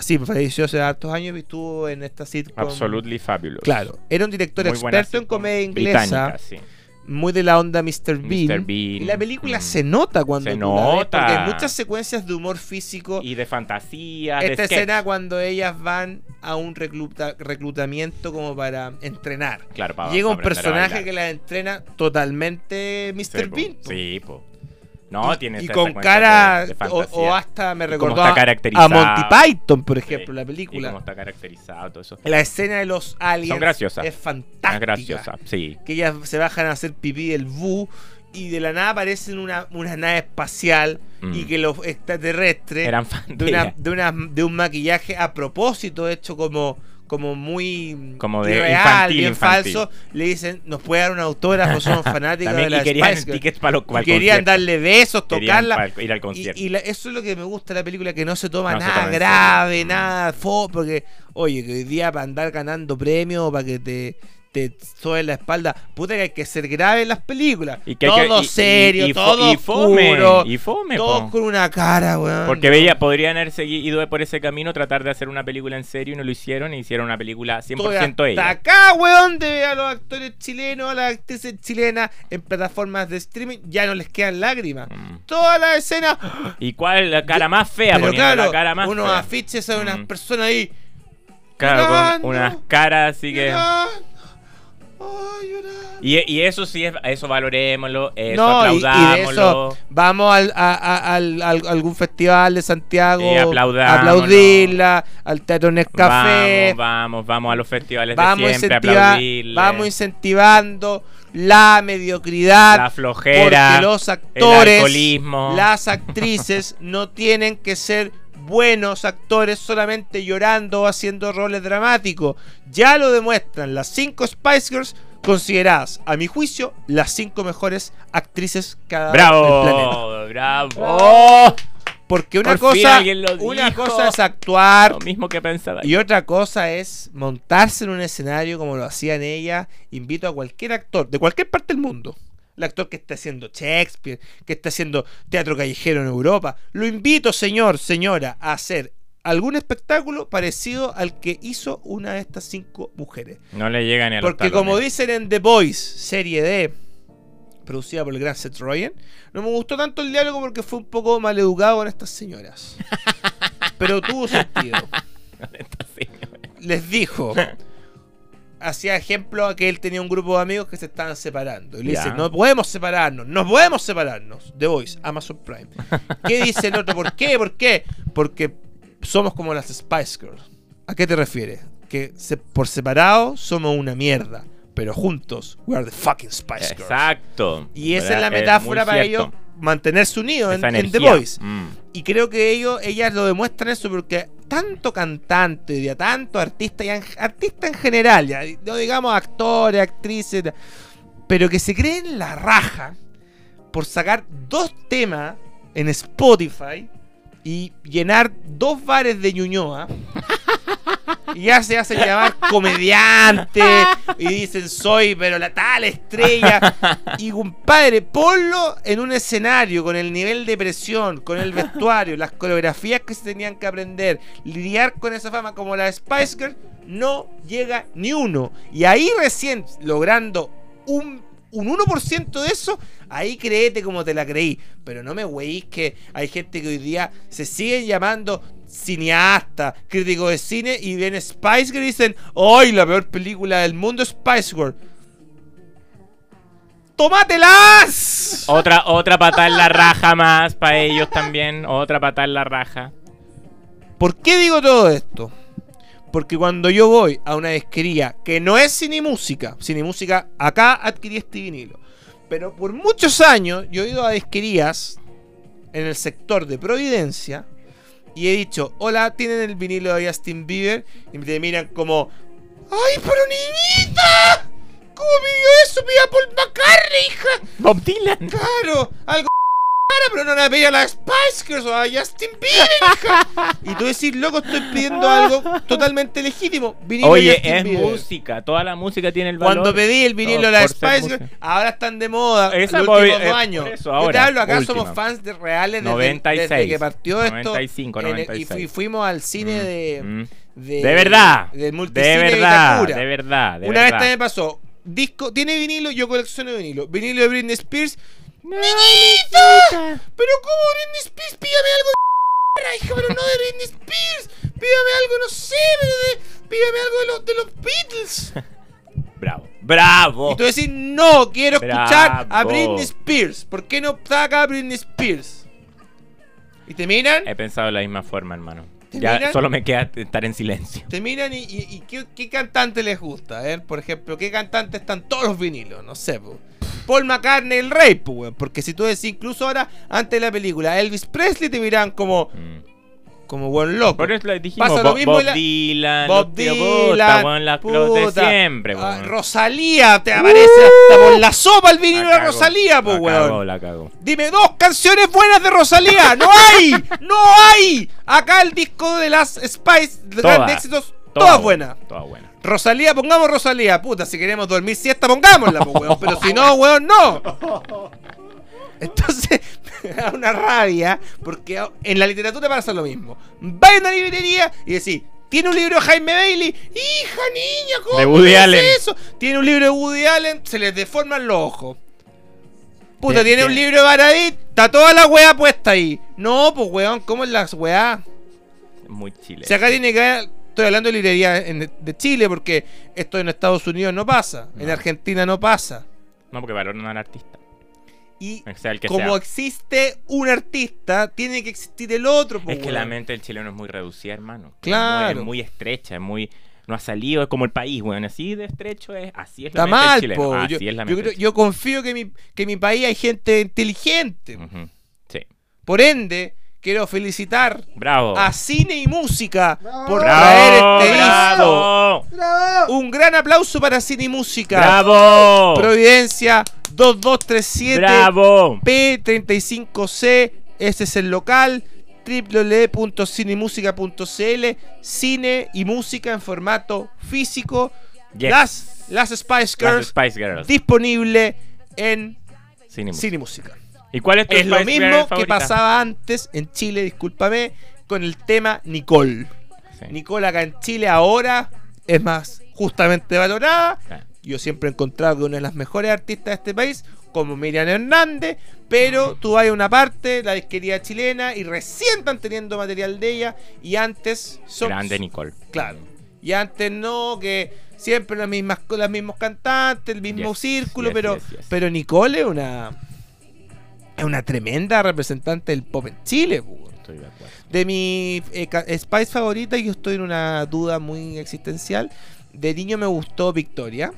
[SPEAKER 2] Sí, falleció hace hartos años y estuvo en esta sitcom.
[SPEAKER 4] Absolutely fabulous.
[SPEAKER 2] Claro, era un director
[SPEAKER 4] Muy
[SPEAKER 2] experto en comedia inglesa,
[SPEAKER 4] sí.
[SPEAKER 2] muy de la onda Mr. Bean.
[SPEAKER 4] Mr. Bean.
[SPEAKER 2] Y la película
[SPEAKER 4] Mm.
[SPEAKER 2] se nota cuando
[SPEAKER 4] Se
[SPEAKER 2] tú la ves,
[SPEAKER 4] nota.
[SPEAKER 2] porque hay muchas secuencias de humor físico.
[SPEAKER 4] Y de fantasía,
[SPEAKER 2] Esta
[SPEAKER 4] de sketch.
[SPEAKER 2] escena cuando ellas van a un recluta- reclutamiento como para entrenar.
[SPEAKER 4] Claro, para-
[SPEAKER 2] Llega un
[SPEAKER 4] para
[SPEAKER 2] personaje que la entrena totalmente Mr.
[SPEAKER 4] Sí.
[SPEAKER 2] Bean. po.
[SPEAKER 4] Sí, po. No,
[SPEAKER 2] y,
[SPEAKER 4] tiene
[SPEAKER 2] y con cara
[SPEAKER 4] de- de
[SPEAKER 2] o, o hasta me
[SPEAKER 4] Y
[SPEAKER 2] recordó
[SPEAKER 4] está
[SPEAKER 2] a. Monty Python, por
[SPEAKER 4] Sí,
[SPEAKER 2] ejemplo, la
[SPEAKER 4] Y
[SPEAKER 2] película.
[SPEAKER 4] cómo está caracterizado todo eso.
[SPEAKER 2] La escena de los aliens
[SPEAKER 4] Son graciosas.
[SPEAKER 2] es fantástica.
[SPEAKER 4] Es graciosa, sí.
[SPEAKER 2] Que ellas se bajan a hacer pipí del bu y de la nada aparecen una, una nave espacial
[SPEAKER 4] Mm.
[SPEAKER 2] y que los extraterrestres
[SPEAKER 4] Eran
[SPEAKER 2] de, una, de, una- de un maquillaje a propósito hecho como como muy
[SPEAKER 4] Como de
[SPEAKER 2] irreal,
[SPEAKER 4] infantil,
[SPEAKER 2] bien
[SPEAKER 4] infantil.
[SPEAKER 2] falso, le dicen, nos puede dar un autógrafo, somos fanáticos de
[SPEAKER 4] y
[SPEAKER 2] la
[SPEAKER 4] querían
[SPEAKER 2] Spice Girls".
[SPEAKER 4] tickets para, lo- para
[SPEAKER 2] Y
[SPEAKER 4] el
[SPEAKER 2] querían
[SPEAKER 4] concierto.
[SPEAKER 2] darle besos, tocarla.
[SPEAKER 4] para ir al
[SPEAKER 2] Y,
[SPEAKER 4] concierto.
[SPEAKER 2] y la- eso es lo que me gusta de la película, que no se toma
[SPEAKER 4] No
[SPEAKER 2] nada grave,
[SPEAKER 4] Mm.
[SPEAKER 2] nada fo, porque, oye, que hoy día para andar ganando premios, para que te, te sobe la espalda, puta que hay que ser grave en las películas.
[SPEAKER 4] Y que
[SPEAKER 2] todo
[SPEAKER 4] que- y-
[SPEAKER 2] serio,
[SPEAKER 4] y- y
[SPEAKER 2] todo
[SPEAKER 4] fome,
[SPEAKER 2] oscuro,
[SPEAKER 4] y fome,
[SPEAKER 2] todos
[SPEAKER 4] po.
[SPEAKER 2] con una cara, weón.
[SPEAKER 4] Porque veía, podrían haber seguido por ese camino, tratar de hacer una película en serio y no lo hicieron y hicieron una película 100%
[SPEAKER 2] Estoy hasta
[SPEAKER 4] ella.
[SPEAKER 2] acá, weón, de a los actores chilenos, a las actrices chilenas en plataformas de streaming, ya no les quedan lágrimas.
[SPEAKER 4] Mm.
[SPEAKER 2] Toda la escena,
[SPEAKER 4] ¿Y cuál la cara más fea?
[SPEAKER 2] pero claro,
[SPEAKER 4] la cara más
[SPEAKER 2] unos
[SPEAKER 4] fea.
[SPEAKER 2] afiches de unas
[SPEAKER 4] Mm.
[SPEAKER 2] personas ahí
[SPEAKER 4] Claro, con unas caras así que... Y, y eso sí, es, eso valorémoslo, eso
[SPEAKER 2] No, y- y, de
[SPEAKER 4] aplaudámoslo.
[SPEAKER 2] eso vamos al, a, a- al- al- algún festival de Santiago
[SPEAKER 4] Eh,
[SPEAKER 2] aplaudirla, al Teatro Nescafé,
[SPEAKER 4] Vamos, vamos, vamos a los festivales
[SPEAKER 2] vamos,
[SPEAKER 4] de siempre, aplaudirle.
[SPEAKER 2] vamos incentivando la mediocridad,
[SPEAKER 4] la flojera,
[SPEAKER 2] porque los
[SPEAKER 4] el
[SPEAKER 2] actores,
[SPEAKER 4] alcoholismo.
[SPEAKER 2] las actrices no tienen que ser buenos actores solamente llorando o haciendo roles dramáticos. Ya lo demuestran las cinco Spice Girls consideradas, a mi juicio, las cinco mejores actrices que ha dado el planeta.
[SPEAKER 4] ¡Bravo! ¡Bravo!
[SPEAKER 2] Porque una
[SPEAKER 4] Por
[SPEAKER 2] cosa, una
[SPEAKER 4] dijo.
[SPEAKER 2] cosa es actuar
[SPEAKER 4] Lo mismo que pensaba.
[SPEAKER 2] y otra cosa es montarse en un escenario como lo hacían ellas. Invito a cualquier actor de cualquier parte del mundo. El actor que está haciendo Shakespeare, que está haciendo teatro callejero en Europa. Lo invito, señor, señora, a hacer algún espectáculo parecido al que hizo una de estas cinco mujeres.
[SPEAKER 4] No le llega ni a
[SPEAKER 2] Porque como dicen en The Boys, serie D, producida por el gran Seth Rogen, no me gustó tanto el diálogo porque fue un poco maleducado con estas señoras. Pero tuvo sentido. Les dijo, hacía ejemplo a que él tenía un grupo de amigos que se estaban separando. Y le dice, no podemos separarnos, no podemos separarnos. The Voice, Amazon Prime. ¿Qué dice el otro? ¿Por qué? ¿Por qué? Porque somos como las Spice Girls. ¿A qué te refieres? Que se- por separado somos una mierda, pero juntos, we are the fucking Spice Girls.
[SPEAKER 4] Exacto.
[SPEAKER 2] Y esa es la metáfora para ellos mantenerse unidos en, en The. Voice.
[SPEAKER 4] Mm.
[SPEAKER 2] Y creo que ellos, ellas lo demuestran eso porque tanto cantante, ya tanto artista, en- artista en general, ya no digamos actores, actrices, pero que se creen la raja por sacar dos temas en Spotify y llenar dos bares de Ñuñoa. Y ya se hacen llamar comediante y dicen soy pero la tal estrella y compadre ponlo en un escenario con el nivel de presión con el vestuario las coreografías que se tenían que aprender lidiar con esa fama como la Spice Girls no llega ni uno y ahí recién logrando un un 1% de eso, ahí créete como te la creí. Pero no me weís que hay gente que hoy día se siguen llamando cineasta, crítico de cine y ven Spice Girl y dicen, ¡Ay, la peor película del mundo Spice Girl! ¡Tómatelas!
[SPEAKER 4] Otra, otra patada en la raja más para ellos también. Otra patada en la raja.
[SPEAKER 2] ¿Por qué digo todo esto? Porque cuando yo voy a una disquería que no es Cine Música, Cine Música, acá adquirí este vinilo. Pero por muchos años yo he ido a disquerías en el sector de Providencia y he dicho, hola, ¿tienen el vinilo de Justin Bieber? Y me miran como, ¡ay, pero niñita! ¿Cómo pidió eso? Pida Paul McCartney, hija.
[SPEAKER 4] Bob Dylan.
[SPEAKER 2] Claro, algo pero no la pedí a la Spice Girls o a Justin Bieber. Y tú decís, loco, estoy pidiendo algo totalmente legítimo. Vinilo
[SPEAKER 4] Oye,
[SPEAKER 2] Justin
[SPEAKER 4] es
[SPEAKER 2] Bieber.
[SPEAKER 4] música. Toda la música tiene el valor.
[SPEAKER 2] Cuando pedí el vinilo de la Spice. Girls, ahora están de moda
[SPEAKER 4] Esa
[SPEAKER 2] los últimos
[SPEAKER 4] eh,
[SPEAKER 2] dos
[SPEAKER 4] por
[SPEAKER 2] años.
[SPEAKER 4] eso,
[SPEAKER 2] Yo te
[SPEAKER 4] ahora,
[SPEAKER 2] hablo, acá
[SPEAKER 4] última.
[SPEAKER 2] somos fans de reales desde,
[SPEAKER 4] 96,
[SPEAKER 2] desde que partió esto.
[SPEAKER 4] 95,
[SPEAKER 2] en el-
[SPEAKER 4] 96.
[SPEAKER 2] y fui- fuimos al cine
[SPEAKER 4] Mm,
[SPEAKER 2] de,
[SPEAKER 4] mm.
[SPEAKER 2] de.
[SPEAKER 4] De verdad. De verdad. De verdad.
[SPEAKER 2] Una vez también pasó. Disco, tiene vinilo, yo colecciono vinilo. Vinilo de Britney Spears.
[SPEAKER 4] No,
[SPEAKER 2] ¡Niñita! Pero ¿cómo Britney Spears? Pídame algo de hija, pero no de Britney Spears. Pídame algo, no sé, pero de, pídame algo de los, de los Beatles.
[SPEAKER 4] Bravo. Bravo.
[SPEAKER 2] Y tú decís, no, quiero escuchar a. Britney Spears. ¿Por qué no está acá Britney Spears? Y te miran,
[SPEAKER 4] He pensado de la misma forma, hermano.
[SPEAKER 2] ¿Te
[SPEAKER 4] Ya
[SPEAKER 2] miran?
[SPEAKER 4] solo me queda estar en silencio.
[SPEAKER 2] te miran y, y- y ¿qué, qué cantante les gusta? A ver, por ejemplo, ¿qué cantante están todos los vinilos? No sé, po. Paul McCartney, el rey, pues, weón. Porque si tú decís, incluso ahora, antes de la película, Elvis Presley te miran como,
[SPEAKER 4] Mm.
[SPEAKER 2] como buen loco.
[SPEAKER 4] Por eso le dijimos
[SPEAKER 2] Pasa lo
[SPEAKER 4] Bob,
[SPEAKER 2] mismo
[SPEAKER 4] Bob
[SPEAKER 2] en la-
[SPEAKER 4] Dylan,
[SPEAKER 2] Bob Dylan,
[SPEAKER 4] puta, weón, las de
[SPEAKER 2] puta.
[SPEAKER 4] siempre,
[SPEAKER 2] Ah,
[SPEAKER 4] weón.
[SPEAKER 2] Rosalía, te aparece hasta por la sopa el vinilo de Rosalía, pues,
[SPEAKER 4] la
[SPEAKER 2] weón.
[SPEAKER 4] cago, la cago.
[SPEAKER 2] Dime dos canciones buenas de Rosalía. ¡No hay! ¡No hay! Acá el disco de las Spice, de
[SPEAKER 4] Todas.
[SPEAKER 2] grandes éxitos,
[SPEAKER 4] Toda
[SPEAKER 2] todas buenas.
[SPEAKER 4] Toda buena.
[SPEAKER 2] Rosalía, pongamos Rosalía. Puta, si queremos dormir siesta, pongámosla, pues, weón. Pero si no, weón, no. Entonces, me da una rabia, porque en la literatura pasa lo mismo. Va a una librería y decís, ¿tiene un libro de Jaime Bailey? Hija, niña, ¿cómo
[SPEAKER 4] De Woody
[SPEAKER 2] me haces
[SPEAKER 4] Allen.
[SPEAKER 2] eso? Tiene un libro de Woody Allen, se les deforman los ojos. Puta,
[SPEAKER 4] Tie-
[SPEAKER 2] tiene un libro de Baradit, está toda la weá puesta ahí. No, pues weón, ¿cómo es la weá?
[SPEAKER 4] Muy chile.
[SPEAKER 2] Si acá tiene que haber- Estoy hablando de librería en- de Chile porque esto en Estados Unidos no pasa, en. Argentina no pasa.
[SPEAKER 4] No, porque valoran al artista.
[SPEAKER 2] Y
[SPEAKER 4] O sea, el que
[SPEAKER 2] como
[SPEAKER 4] sea.
[SPEAKER 2] existe un artista, tiene que existir el otro. po,
[SPEAKER 4] Es que la mente del chileno es muy reducida, hermano. Es muy-
[SPEAKER 2] Claro.
[SPEAKER 4] Es muy, estrecha, es muy. No ha salido, es como el país, weón. Así de estrecho es. Así es
[SPEAKER 2] Está
[SPEAKER 4] la mente del chileno. Así
[SPEAKER 2] Yo,
[SPEAKER 4] es la
[SPEAKER 2] yo
[SPEAKER 4] mente.
[SPEAKER 2] creo-
[SPEAKER 4] del
[SPEAKER 2] yo confío que mi, que mi país hay gente inteligente.
[SPEAKER 4] Sí.
[SPEAKER 2] Por ende, quiero felicitar
[SPEAKER 4] Bravo.
[SPEAKER 2] a Cine y Música
[SPEAKER 3] Bravo.
[SPEAKER 2] por traer
[SPEAKER 4] ¡Bravo!
[SPEAKER 2] este disco.
[SPEAKER 4] ¡Bravo!
[SPEAKER 3] ¡Bravo!
[SPEAKER 2] Un gran aplauso para Cine y Música.
[SPEAKER 4] ¡Bravo!
[SPEAKER 2] Providencia 2237
[SPEAKER 4] ¡Bravo!
[SPEAKER 2] P35C. Ese es el local www.cinemusica.cl Cine y música en formato físico.
[SPEAKER 4] Yes.
[SPEAKER 2] Las, las Spice
[SPEAKER 4] Las
[SPEAKER 2] Girls
[SPEAKER 4] Spice Girls.
[SPEAKER 2] disponible en
[SPEAKER 4] Cine y música.
[SPEAKER 2] cine y música.
[SPEAKER 4] ¿Y cuál es tu
[SPEAKER 2] Es lo mismo que pasaba antes en Chile, discúlpame, con el tema Nicole.
[SPEAKER 4] Sí.
[SPEAKER 2] Nicole acá en Chile ahora es más justamente valorada.
[SPEAKER 4] Claro.
[SPEAKER 2] Yo siempre he encontrado que una de las mejores artistas de este país, como Miriam Hernández, pero tú vas a una parte, la disquería chilena, y recién están teniendo material de ella, y antes son...
[SPEAKER 4] Grande Nicole.
[SPEAKER 2] Claro. Y antes no, que siempre las mismas, los mismos cantantes, el mismo
[SPEAKER 4] Yes,
[SPEAKER 2] círculo,
[SPEAKER 4] yes,
[SPEAKER 2] pero,
[SPEAKER 4] yes.
[SPEAKER 2] pero Nicole es una, es una tremenda representante del pop en Chile.
[SPEAKER 4] Estoy de acuerdo.
[SPEAKER 2] De mi eh, Spice favorita, yo estoy en una duda muy existencial. De niño me gustó Victoria.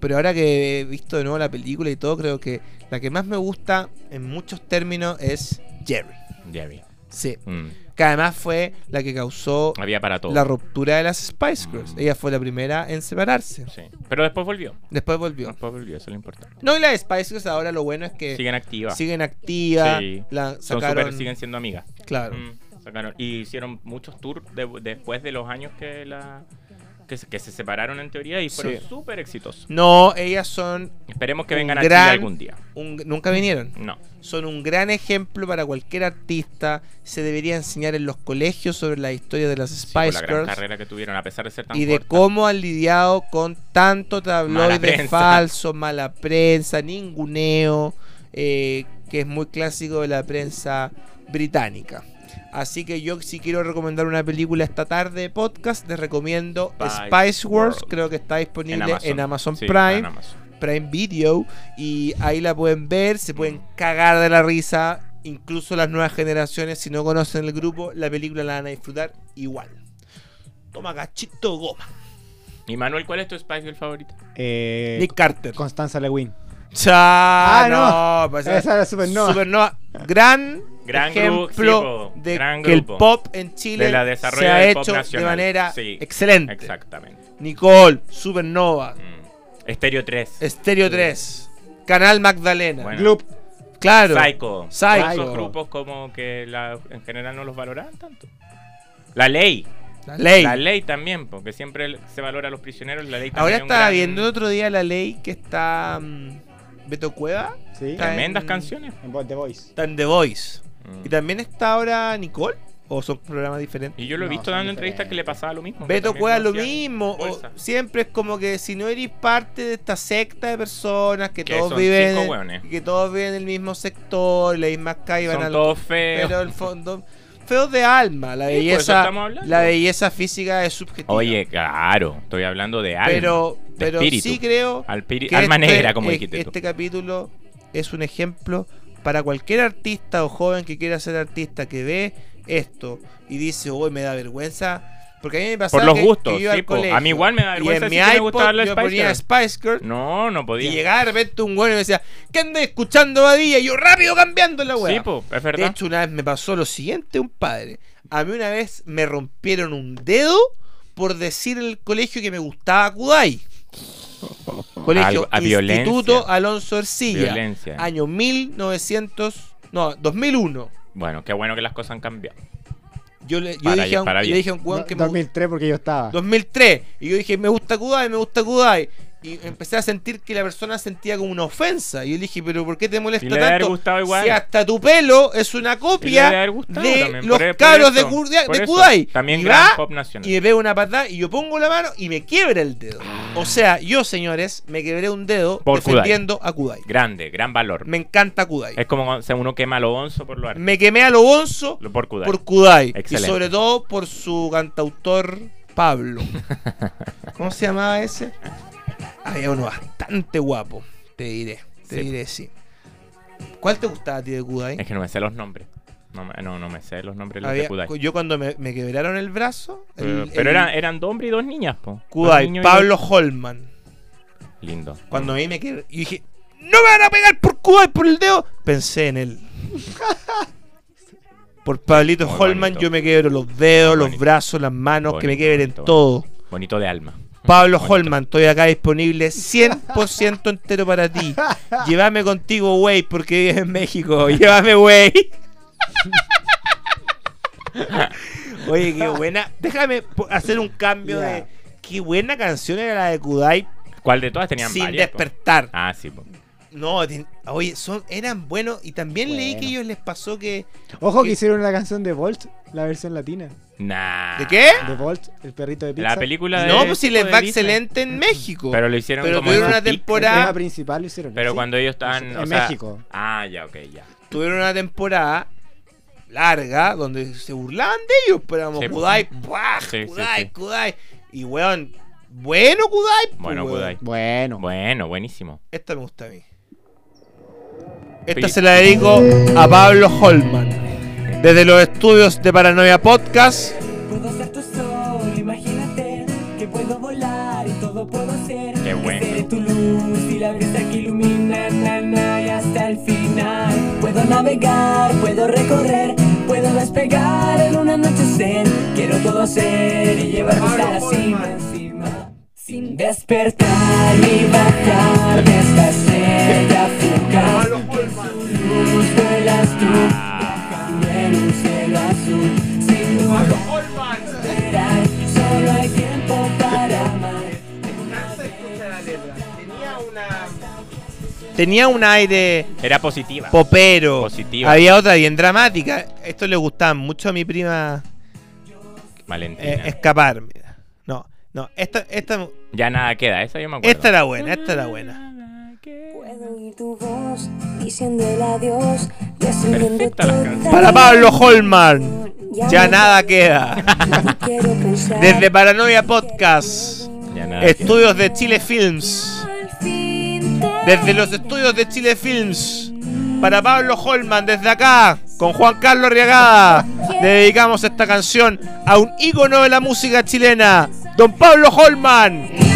[SPEAKER 2] Pero ahora que he visto de nuevo la película y todo, creo que la que más me gusta en muchos términos es Jerry.
[SPEAKER 4] Vi.
[SPEAKER 2] Sí.
[SPEAKER 4] Mm.
[SPEAKER 2] Que además fue la que causó
[SPEAKER 4] Había para todo.
[SPEAKER 2] la ruptura de las Spice Girls.
[SPEAKER 4] Mm.
[SPEAKER 2] Ella fue la primera en separarse.
[SPEAKER 4] Sí. Pero después volvió.
[SPEAKER 2] Después volvió.
[SPEAKER 4] Después volvió, eso es lo importante.
[SPEAKER 2] No, y las Spice Girls ahora lo bueno es que
[SPEAKER 4] Siguen activas.
[SPEAKER 2] siguen activas.
[SPEAKER 4] Sí.
[SPEAKER 2] La
[SPEAKER 4] Son
[SPEAKER 2] sacaron.
[SPEAKER 4] súper- siguen siendo amigas.
[SPEAKER 2] Claro.
[SPEAKER 4] Mm, sacaron- y hicieron muchos tours de- después de los años que la que se, que se separaron en teoría y fueron
[SPEAKER 2] Sí.
[SPEAKER 4] súper exitosos.
[SPEAKER 2] No, ellas son.
[SPEAKER 4] Esperemos que
[SPEAKER 2] Un
[SPEAKER 4] vengan a
[SPEAKER 2] gran-
[SPEAKER 4] Chile algún día.
[SPEAKER 2] un- nunca vinieron.
[SPEAKER 4] No.
[SPEAKER 2] Son un gran ejemplo para cualquier artista. Se debería enseñar en los colegios sobre la historia de las
[SPEAKER 4] Sí, por
[SPEAKER 2] Spice
[SPEAKER 4] la gran
[SPEAKER 2] Girls.
[SPEAKER 4] carrera que tuvieron, a pesar de ser tan
[SPEAKER 2] y de
[SPEAKER 4] corta.
[SPEAKER 2] cómo han lidiado con tanto
[SPEAKER 4] Mala
[SPEAKER 2] tabloide
[SPEAKER 4] prensa.
[SPEAKER 2] falso, mala prensa, ninguneo, eh, que es muy clásico de la prensa británica. Así que yo si quiero recomendar una película esta tarde de podcast, les recomiendo
[SPEAKER 4] Spice
[SPEAKER 2] Spice Wars,
[SPEAKER 4] World.
[SPEAKER 2] creo que está disponible en Amazon,
[SPEAKER 4] Sí,
[SPEAKER 2] Prime,
[SPEAKER 4] en Amazon.
[SPEAKER 2] Prime Video, y ahí la pueden ver, se pueden cagar de la risa, incluso las nuevas generaciones, si no conocen el grupo, la película la van a disfrutar igual. Toma cachito goma.
[SPEAKER 4] Y Manuel, ¿cuál es tu Spice Girl favorita?
[SPEAKER 3] Eh,
[SPEAKER 2] Nick Carter.
[SPEAKER 3] Constanza Lewin.
[SPEAKER 2] Cha,
[SPEAKER 3] Ah,
[SPEAKER 2] no,
[SPEAKER 3] no.
[SPEAKER 2] pues,
[SPEAKER 3] Esa era Supernova.
[SPEAKER 2] Supernova. Gran,
[SPEAKER 4] Gran
[SPEAKER 2] ejemplo
[SPEAKER 4] grupo, sí, po.
[SPEAKER 2] de
[SPEAKER 4] Gran
[SPEAKER 2] que el pop en Chile
[SPEAKER 4] De
[SPEAKER 2] se ha hecho de manera
[SPEAKER 4] Sí,
[SPEAKER 2] excelente.
[SPEAKER 4] Exactamente.
[SPEAKER 2] Nicole, Supernova,
[SPEAKER 4] Mm. Estéreo 3.
[SPEAKER 2] Stereo 3, Canal Magdalena.
[SPEAKER 4] Bueno.
[SPEAKER 3] Gloop.
[SPEAKER 2] Claro.
[SPEAKER 4] Psycho.
[SPEAKER 2] Psycho.
[SPEAKER 4] Esos grupos como que la- en general no los valoraban tanto. La ley.
[SPEAKER 2] La ley.
[SPEAKER 4] La ley también, porque siempre se valora a los prisioneros. La ley también
[SPEAKER 2] Ahora estaba
[SPEAKER 4] gran-
[SPEAKER 2] viendo el otro día la ley que está mm, Beto Cueva.
[SPEAKER 3] Sí.
[SPEAKER 2] Está
[SPEAKER 4] Tremendas
[SPEAKER 2] en-
[SPEAKER 4] canciones.
[SPEAKER 3] En The Voice.
[SPEAKER 2] Está en The Voice.
[SPEAKER 4] Mm.
[SPEAKER 2] Y también está ahora Nicole. ¿O son programas diferentes?
[SPEAKER 4] Y yo lo he
[SPEAKER 3] No,
[SPEAKER 4] visto dando entrevistas que le pasaba lo mismo.
[SPEAKER 2] Beto Cueva lo mismo. o siempre es como que si no eres parte de esta secta de personas que,
[SPEAKER 4] Que
[SPEAKER 2] todos
[SPEAKER 4] son
[SPEAKER 2] viven que todos viven en el mismo sector, las mismas calles van
[SPEAKER 4] Son
[SPEAKER 2] al-
[SPEAKER 4] todos feos.
[SPEAKER 2] pero el fondo feos de alma, la belleza
[SPEAKER 4] estamos hablando.
[SPEAKER 2] la belleza física es subjetiva.
[SPEAKER 4] Oye, claro, estoy hablando de alma.
[SPEAKER 2] pero
[SPEAKER 4] de
[SPEAKER 2] pero
[SPEAKER 4] espíritu.
[SPEAKER 2] sí creo que
[SPEAKER 4] alma
[SPEAKER 2] este-
[SPEAKER 4] negra, como dijiste tú.
[SPEAKER 2] Este capítulo es un ejemplo para cualquier artista o joven que quiera ser artista que ve esto y dice, uy, me da vergüenza. Porque a mí me pasaba
[SPEAKER 4] Por los
[SPEAKER 2] que-
[SPEAKER 4] gustos,
[SPEAKER 2] que
[SPEAKER 4] sí,
[SPEAKER 2] colegio
[SPEAKER 4] A mí igual me da
[SPEAKER 2] y
[SPEAKER 4] vergüenza
[SPEAKER 2] en mi
[SPEAKER 4] me
[SPEAKER 2] iPod
[SPEAKER 4] gustaba la
[SPEAKER 2] yo
[SPEAKER 4] Spice
[SPEAKER 2] ponía. Spice Girl
[SPEAKER 4] No, no
[SPEAKER 2] y
[SPEAKER 4] podía.
[SPEAKER 2] llegaba de repente un güey y me decía, ¿qué andas escuchando Badilla? Y yo rápido cambiando la weá.
[SPEAKER 4] Sí, po, es
[SPEAKER 2] de
[SPEAKER 4] verdad.
[SPEAKER 2] hecho, una vez me pasó lo siguiente, un padre. A mí una vez me rompieron un dedo por decir en el colegio que me gustaba Kudai. Colegio
[SPEAKER 4] Algo- a
[SPEAKER 2] Instituto
[SPEAKER 4] violencia.
[SPEAKER 2] Alonso Ercilla.
[SPEAKER 4] Violencia.
[SPEAKER 2] Año 1900, no, 2001.
[SPEAKER 4] Bueno, qué bueno que las cosas han cambiado.
[SPEAKER 2] Yo le, yo dije, a un, yo dije a un weón
[SPEAKER 3] No,
[SPEAKER 2] que me
[SPEAKER 3] 2003 porque yo estaba.
[SPEAKER 2] 2003. Y yo dije, me gusta Kudai, me gusta Kudai. Y empecé a sentir que la persona sentía como una ofensa. Y yo le dije, pero ¿por qué te molesta
[SPEAKER 4] le
[SPEAKER 2] tanto?
[SPEAKER 4] gustado igual.
[SPEAKER 2] Si hasta tu pelo es una copia de los
[SPEAKER 4] por-
[SPEAKER 2] cabros de,
[SPEAKER 4] eso.
[SPEAKER 2] Kudai.
[SPEAKER 4] También
[SPEAKER 2] y
[SPEAKER 4] gran
[SPEAKER 2] va
[SPEAKER 4] pop nacional.
[SPEAKER 2] y me pega una patada y yo pongo la mano y me quiebra el dedo. O sea, yo, señores, me quebré un dedo
[SPEAKER 4] Por Kudai.
[SPEAKER 2] defendiendo a Kudai.
[SPEAKER 4] Grande, gran valor.
[SPEAKER 2] Me encanta Kudai.
[SPEAKER 4] Es como cuando uno quema a lo onzo por lo arte.
[SPEAKER 2] Me quemé a lo bonzo
[SPEAKER 4] Lo- Por Kudai.
[SPEAKER 2] por Kudai. Y sobre todo por su cantautor Pablo. ¿Cómo se llamaba ese? Había uno bastante guapo, te diré. Te
[SPEAKER 4] Sí.
[SPEAKER 2] diré, sí. ¿Cuál te gustaba a ti de Kudai?
[SPEAKER 4] Es que no me sé los nombres. No, me- no, no me sé los nombres
[SPEAKER 2] Había-
[SPEAKER 4] de Kudai.
[SPEAKER 2] yo cuando me, me quebraron el brazo, el-
[SPEAKER 4] Pero,
[SPEAKER 2] el
[SPEAKER 4] eran, eran dos hombres y dos niñas, po.
[SPEAKER 2] Kudai,
[SPEAKER 4] y
[SPEAKER 2] Pablo Holman.
[SPEAKER 4] Lindo.
[SPEAKER 2] Cuando a mí me quebré, y dije, no me van a pegar por Kudai por el dedo. Pensé en él. Por Pablito
[SPEAKER 4] Muy
[SPEAKER 2] Holman
[SPEAKER 4] bonito.
[SPEAKER 2] yo me quebro los dedos, los
[SPEAKER 4] Bonito.
[SPEAKER 2] brazos, las manos, que me quebren todo.
[SPEAKER 4] Bonito de alma.
[SPEAKER 2] Pablo. Holman, estoy acá disponible 100% entero para ti. Llévame contigo, güey, porque vives en México. Llévame, güey. Oye, qué buena. Déjame po- hacer un cambio de. Qué buena canción era la de Kudai
[SPEAKER 4] ¿Cuál de todas tenían
[SPEAKER 2] sin
[SPEAKER 4] varias? po?
[SPEAKER 2] despertar.
[SPEAKER 4] Ah, sí, po.
[SPEAKER 2] No, oye, son, eran buenos y también leí que ellos les pasó que...
[SPEAKER 3] Ojo que hicieron una canción de Volt, la versión latina.
[SPEAKER 4] Nah.
[SPEAKER 2] ¿De qué?
[SPEAKER 3] De Volt, el perrito de pizza.
[SPEAKER 4] La película de
[SPEAKER 2] No, pues si les va
[SPEAKER 4] Disney.
[SPEAKER 2] excelente en México.
[SPEAKER 4] Pero lo hicieron
[SPEAKER 2] Pero
[SPEAKER 4] como
[SPEAKER 2] tuvieron
[SPEAKER 4] en
[SPEAKER 2] una
[SPEAKER 4] pic.
[SPEAKER 3] El
[SPEAKER 2] temporada-
[SPEAKER 3] tema principal lo hicieron.
[SPEAKER 4] Pero
[SPEAKER 3] ¿sí?
[SPEAKER 4] cuando ellos estaban.
[SPEAKER 3] En
[SPEAKER 4] o sea-
[SPEAKER 3] México.
[SPEAKER 4] Ah, ya, ok, ya.
[SPEAKER 2] Tuvieron una temporada larga donde se burlaban de ellos, pero éramos
[SPEAKER 4] Sí,
[SPEAKER 2] Kudai,
[SPEAKER 4] pues.
[SPEAKER 2] ¡buah!
[SPEAKER 4] Sí,
[SPEAKER 2] Kudai,
[SPEAKER 4] sí.
[SPEAKER 2] Kudai. Y weón, bueno Kudai, pues,
[SPEAKER 4] Bueno. Kudai.
[SPEAKER 3] Bueno.
[SPEAKER 4] Bueno, buenísimo.
[SPEAKER 2] Esta me gusta a mí. Esta se la dedico a Pablo Holman. Desde los estudios de Paranoia Podcast.
[SPEAKER 5] Puedo ser tu sol, imagínate que puedo volar y todo puedo hacer.
[SPEAKER 4] Qué bueno.
[SPEAKER 5] Seré tu luz y la brisa que ilumina na, na, y hasta el final. Puedo navegar, puedo recorrer, puedo despegar en un anochecer. Quiero todo hacer y llevarme hasta la cima encima. Sin despertar ni bajar de esta estrella
[SPEAKER 2] Tenía un aire
[SPEAKER 4] Era positiva.
[SPEAKER 2] popero.
[SPEAKER 4] Positiva.
[SPEAKER 2] Había otra bien dramática. Esto le gustaba mucho a mi prima
[SPEAKER 4] Valentina.
[SPEAKER 2] eh, escapar. mira. No, no, esta, esta,
[SPEAKER 4] Ya nada queda, esa yo me acuerdo.
[SPEAKER 2] esta era buena, esta era buena.
[SPEAKER 6] Puedo oír tu voz diciendo el adiós.
[SPEAKER 2] Para Pablo Holman,
[SPEAKER 6] Ya
[SPEAKER 2] nada queda. Desde Paranoia Podcast,
[SPEAKER 4] Ya nada queda.
[SPEAKER 2] estudios de Chile Films. Desde los estudios de Chile Films, para Pablo Holman, desde acá, con Juan Carlos Arriagada, le dedicamos esta canción a un ícono de la música chilena, don Pablo Holman.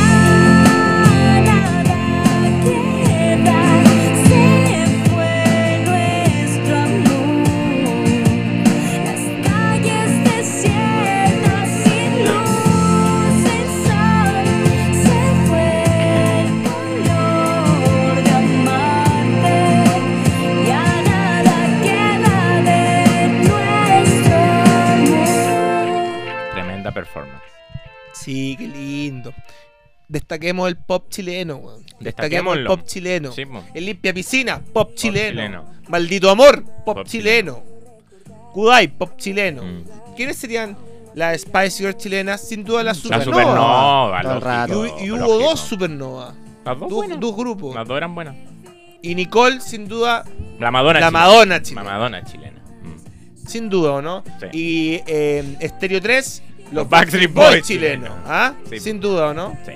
[SPEAKER 2] Destaquemos el pop chileno, weón. Destaquemos el pop chileno.
[SPEAKER 4] Sí.
[SPEAKER 2] El limpia piscina, pop chileno.
[SPEAKER 4] chileno.
[SPEAKER 2] Maldito amor, pop,
[SPEAKER 4] Pop
[SPEAKER 2] chileno. Kudai, pop chileno.
[SPEAKER 4] Mm.
[SPEAKER 2] ¿Quiénes serían las Spice Girls chilenas? Sin duda las
[SPEAKER 4] La
[SPEAKER 2] Supernova.
[SPEAKER 4] supernova. Lógico,
[SPEAKER 3] rato.
[SPEAKER 2] Y, hu- y hubo
[SPEAKER 4] lógico.
[SPEAKER 2] dos Supernova.
[SPEAKER 4] Las dos
[SPEAKER 2] Dos, grupos.
[SPEAKER 4] Las dos eran buenas.
[SPEAKER 2] Y Nicole, sin duda,
[SPEAKER 4] La Madonna
[SPEAKER 2] la
[SPEAKER 4] chilena.
[SPEAKER 2] Madonna chilena.
[SPEAKER 4] La Madonna chilena. Mm.
[SPEAKER 2] Sin duda, ¿o no?
[SPEAKER 4] Sí.
[SPEAKER 2] Y eh, Stereo 3, los,
[SPEAKER 4] Los Backstreet
[SPEAKER 2] Boys
[SPEAKER 4] Boys
[SPEAKER 2] chilenos.
[SPEAKER 4] chilenos.
[SPEAKER 2] ¿Ah?
[SPEAKER 4] Sí.
[SPEAKER 2] Sin duda, ¿o no?
[SPEAKER 4] Sí.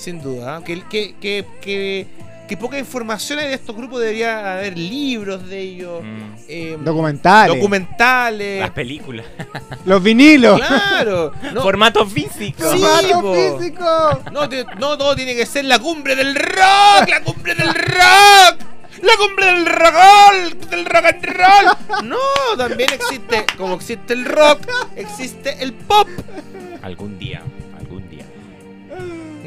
[SPEAKER 2] Sin duda. Que, que, que, que, que poca información hay de estos grupos. Debería haber libros de ellos.
[SPEAKER 4] Mm.
[SPEAKER 2] eh,
[SPEAKER 3] Documentales.
[SPEAKER 2] documentales.
[SPEAKER 4] Las películas.
[SPEAKER 3] Los vinilos.
[SPEAKER 2] Claro. No,
[SPEAKER 4] Formato físico.
[SPEAKER 2] Sí,
[SPEAKER 3] ¡Formato
[SPEAKER 2] po.
[SPEAKER 3] físico!
[SPEAKER 2] no, te- no todo tiene que ser la cumbre del rock. La cumbre del rock. La cumbre del rock, del rock and roll. No, también existe, como existe el rock, existe el pop.
[SPEAKER 4] Algún día.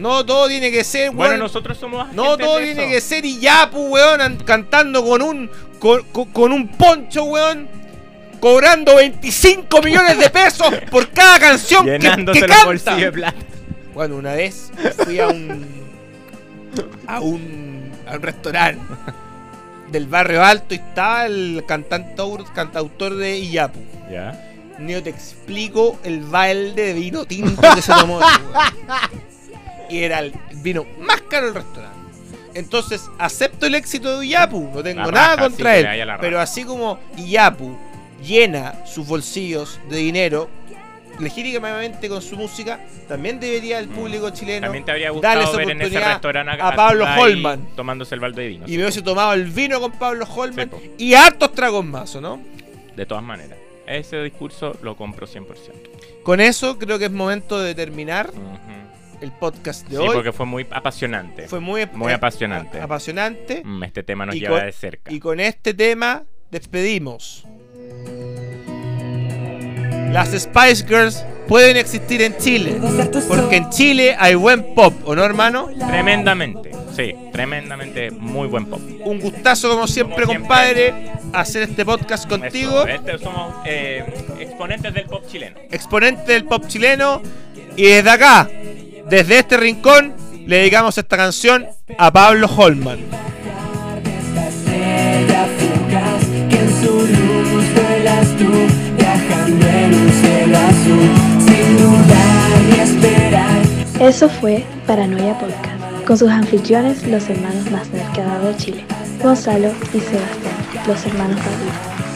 [SPEAKER 2] No todo tiene que ser,
[SPEAKER 4] Bueno,
[SPEAKER 2] weón.
[SPEAKER 4] nosotros somos
[SPEAKER 2] No todo
[SPEAKER 4] de
[SPEAKER 2] tiene
[SPEAKER 4] eso.
[SPEAKER 2] que ser y ya, pues, weón, an- cantando con un con, con- un poncho, weón. Cobrando 25 millones de pesos por cada canción que, que canta.
[SPEAKER 4] de plata.
[SPEAKER 2] Bueno, una vez fui a un a un a un restaurante del barrio alto y estaba el cantautor, cantautor de Iyapu.
[SPEAKER 4] Ya.
[SPEAKER 2] Ni te explico el balde de vino tinto que se tomó. y era el vino más caro del restaurante. Entonces, acepto el éxito de Iyapu, no tengo
[SPEAKER 4] La
[SPEAKER 2] nada
[SPEAKER 4] raja,
[SPEAKER 2] contra
[SPEAKER 4] sí,
[SPEAKER 2] él. Pero así como Iyapu llena sus bolsillos de dinero legítimamente con su música, también debería el público chileno
[SPEAKER 4] Mm. También te habría
[SPEAKER 2] darle
[SPEAKER 4] gustado
[SPEAKER 2] esa
[SPEAKER 4] ver en ese restaurante
[SPEAKER 2] a Pablo Holman.
[SPEAKER 4] Tomándose el balde de vino.
[SPEAKER 2] Y me hubiese tomado el vino con Pablo Holman y hartos tragos más, ¿o no?
[SPEAKER 4] De todas maneras. Ese discurso lo compro 100%.
[SPEAKER 2] Con eso creo que es momento de terminar. El podcast de
[SPEAKER 4] Sí,
[SPEAKER 2] hoy.
[SPEAKER 4] porque fue muy apasionante.
[SPEAKER 2] Fue muy,
[SPEAKER 4] Muy
[SPEAKER 2] eh,
[SPEAKER 4] apasionante.
[SPEAKER 2] a- apasionante.
[SPEAKER 4] Mm, Este tema nos
[SPEAKER 2] Y
[SPEAKER 4] lleva
[SPEAKER 2] con-
[SPEAKER 4] de cerca.
[SPEAKER 2] Y con este tema despedimos. Las Spice Girls pueden existir en Chile. Porque en Chile hay buen pop, ¿o no, hermano?
[SPEAKER 4] Tremendamente. Sí, tremendamente muy buen pop.
[SPEAKER 2] Un gustazo, como siempre,
[SPEAKER 4] Como siempre.
[SPEAKER 2] compadre, hacer este podcast contigo.
[SPEAKER 4] Eso, este somos eh, exponentes del pop chileno.
[SPEAKER 2] exponente del pop chileno. Y desde acá, desde este rincón le dedicamos esta canción a Pablo Holman.
[SPEAKER 1] Eso fue Paranoia Podcast, con sus anfitriones, los hermanos más de Chile, Gonzalo y Sebastián, los hermanos Padilla.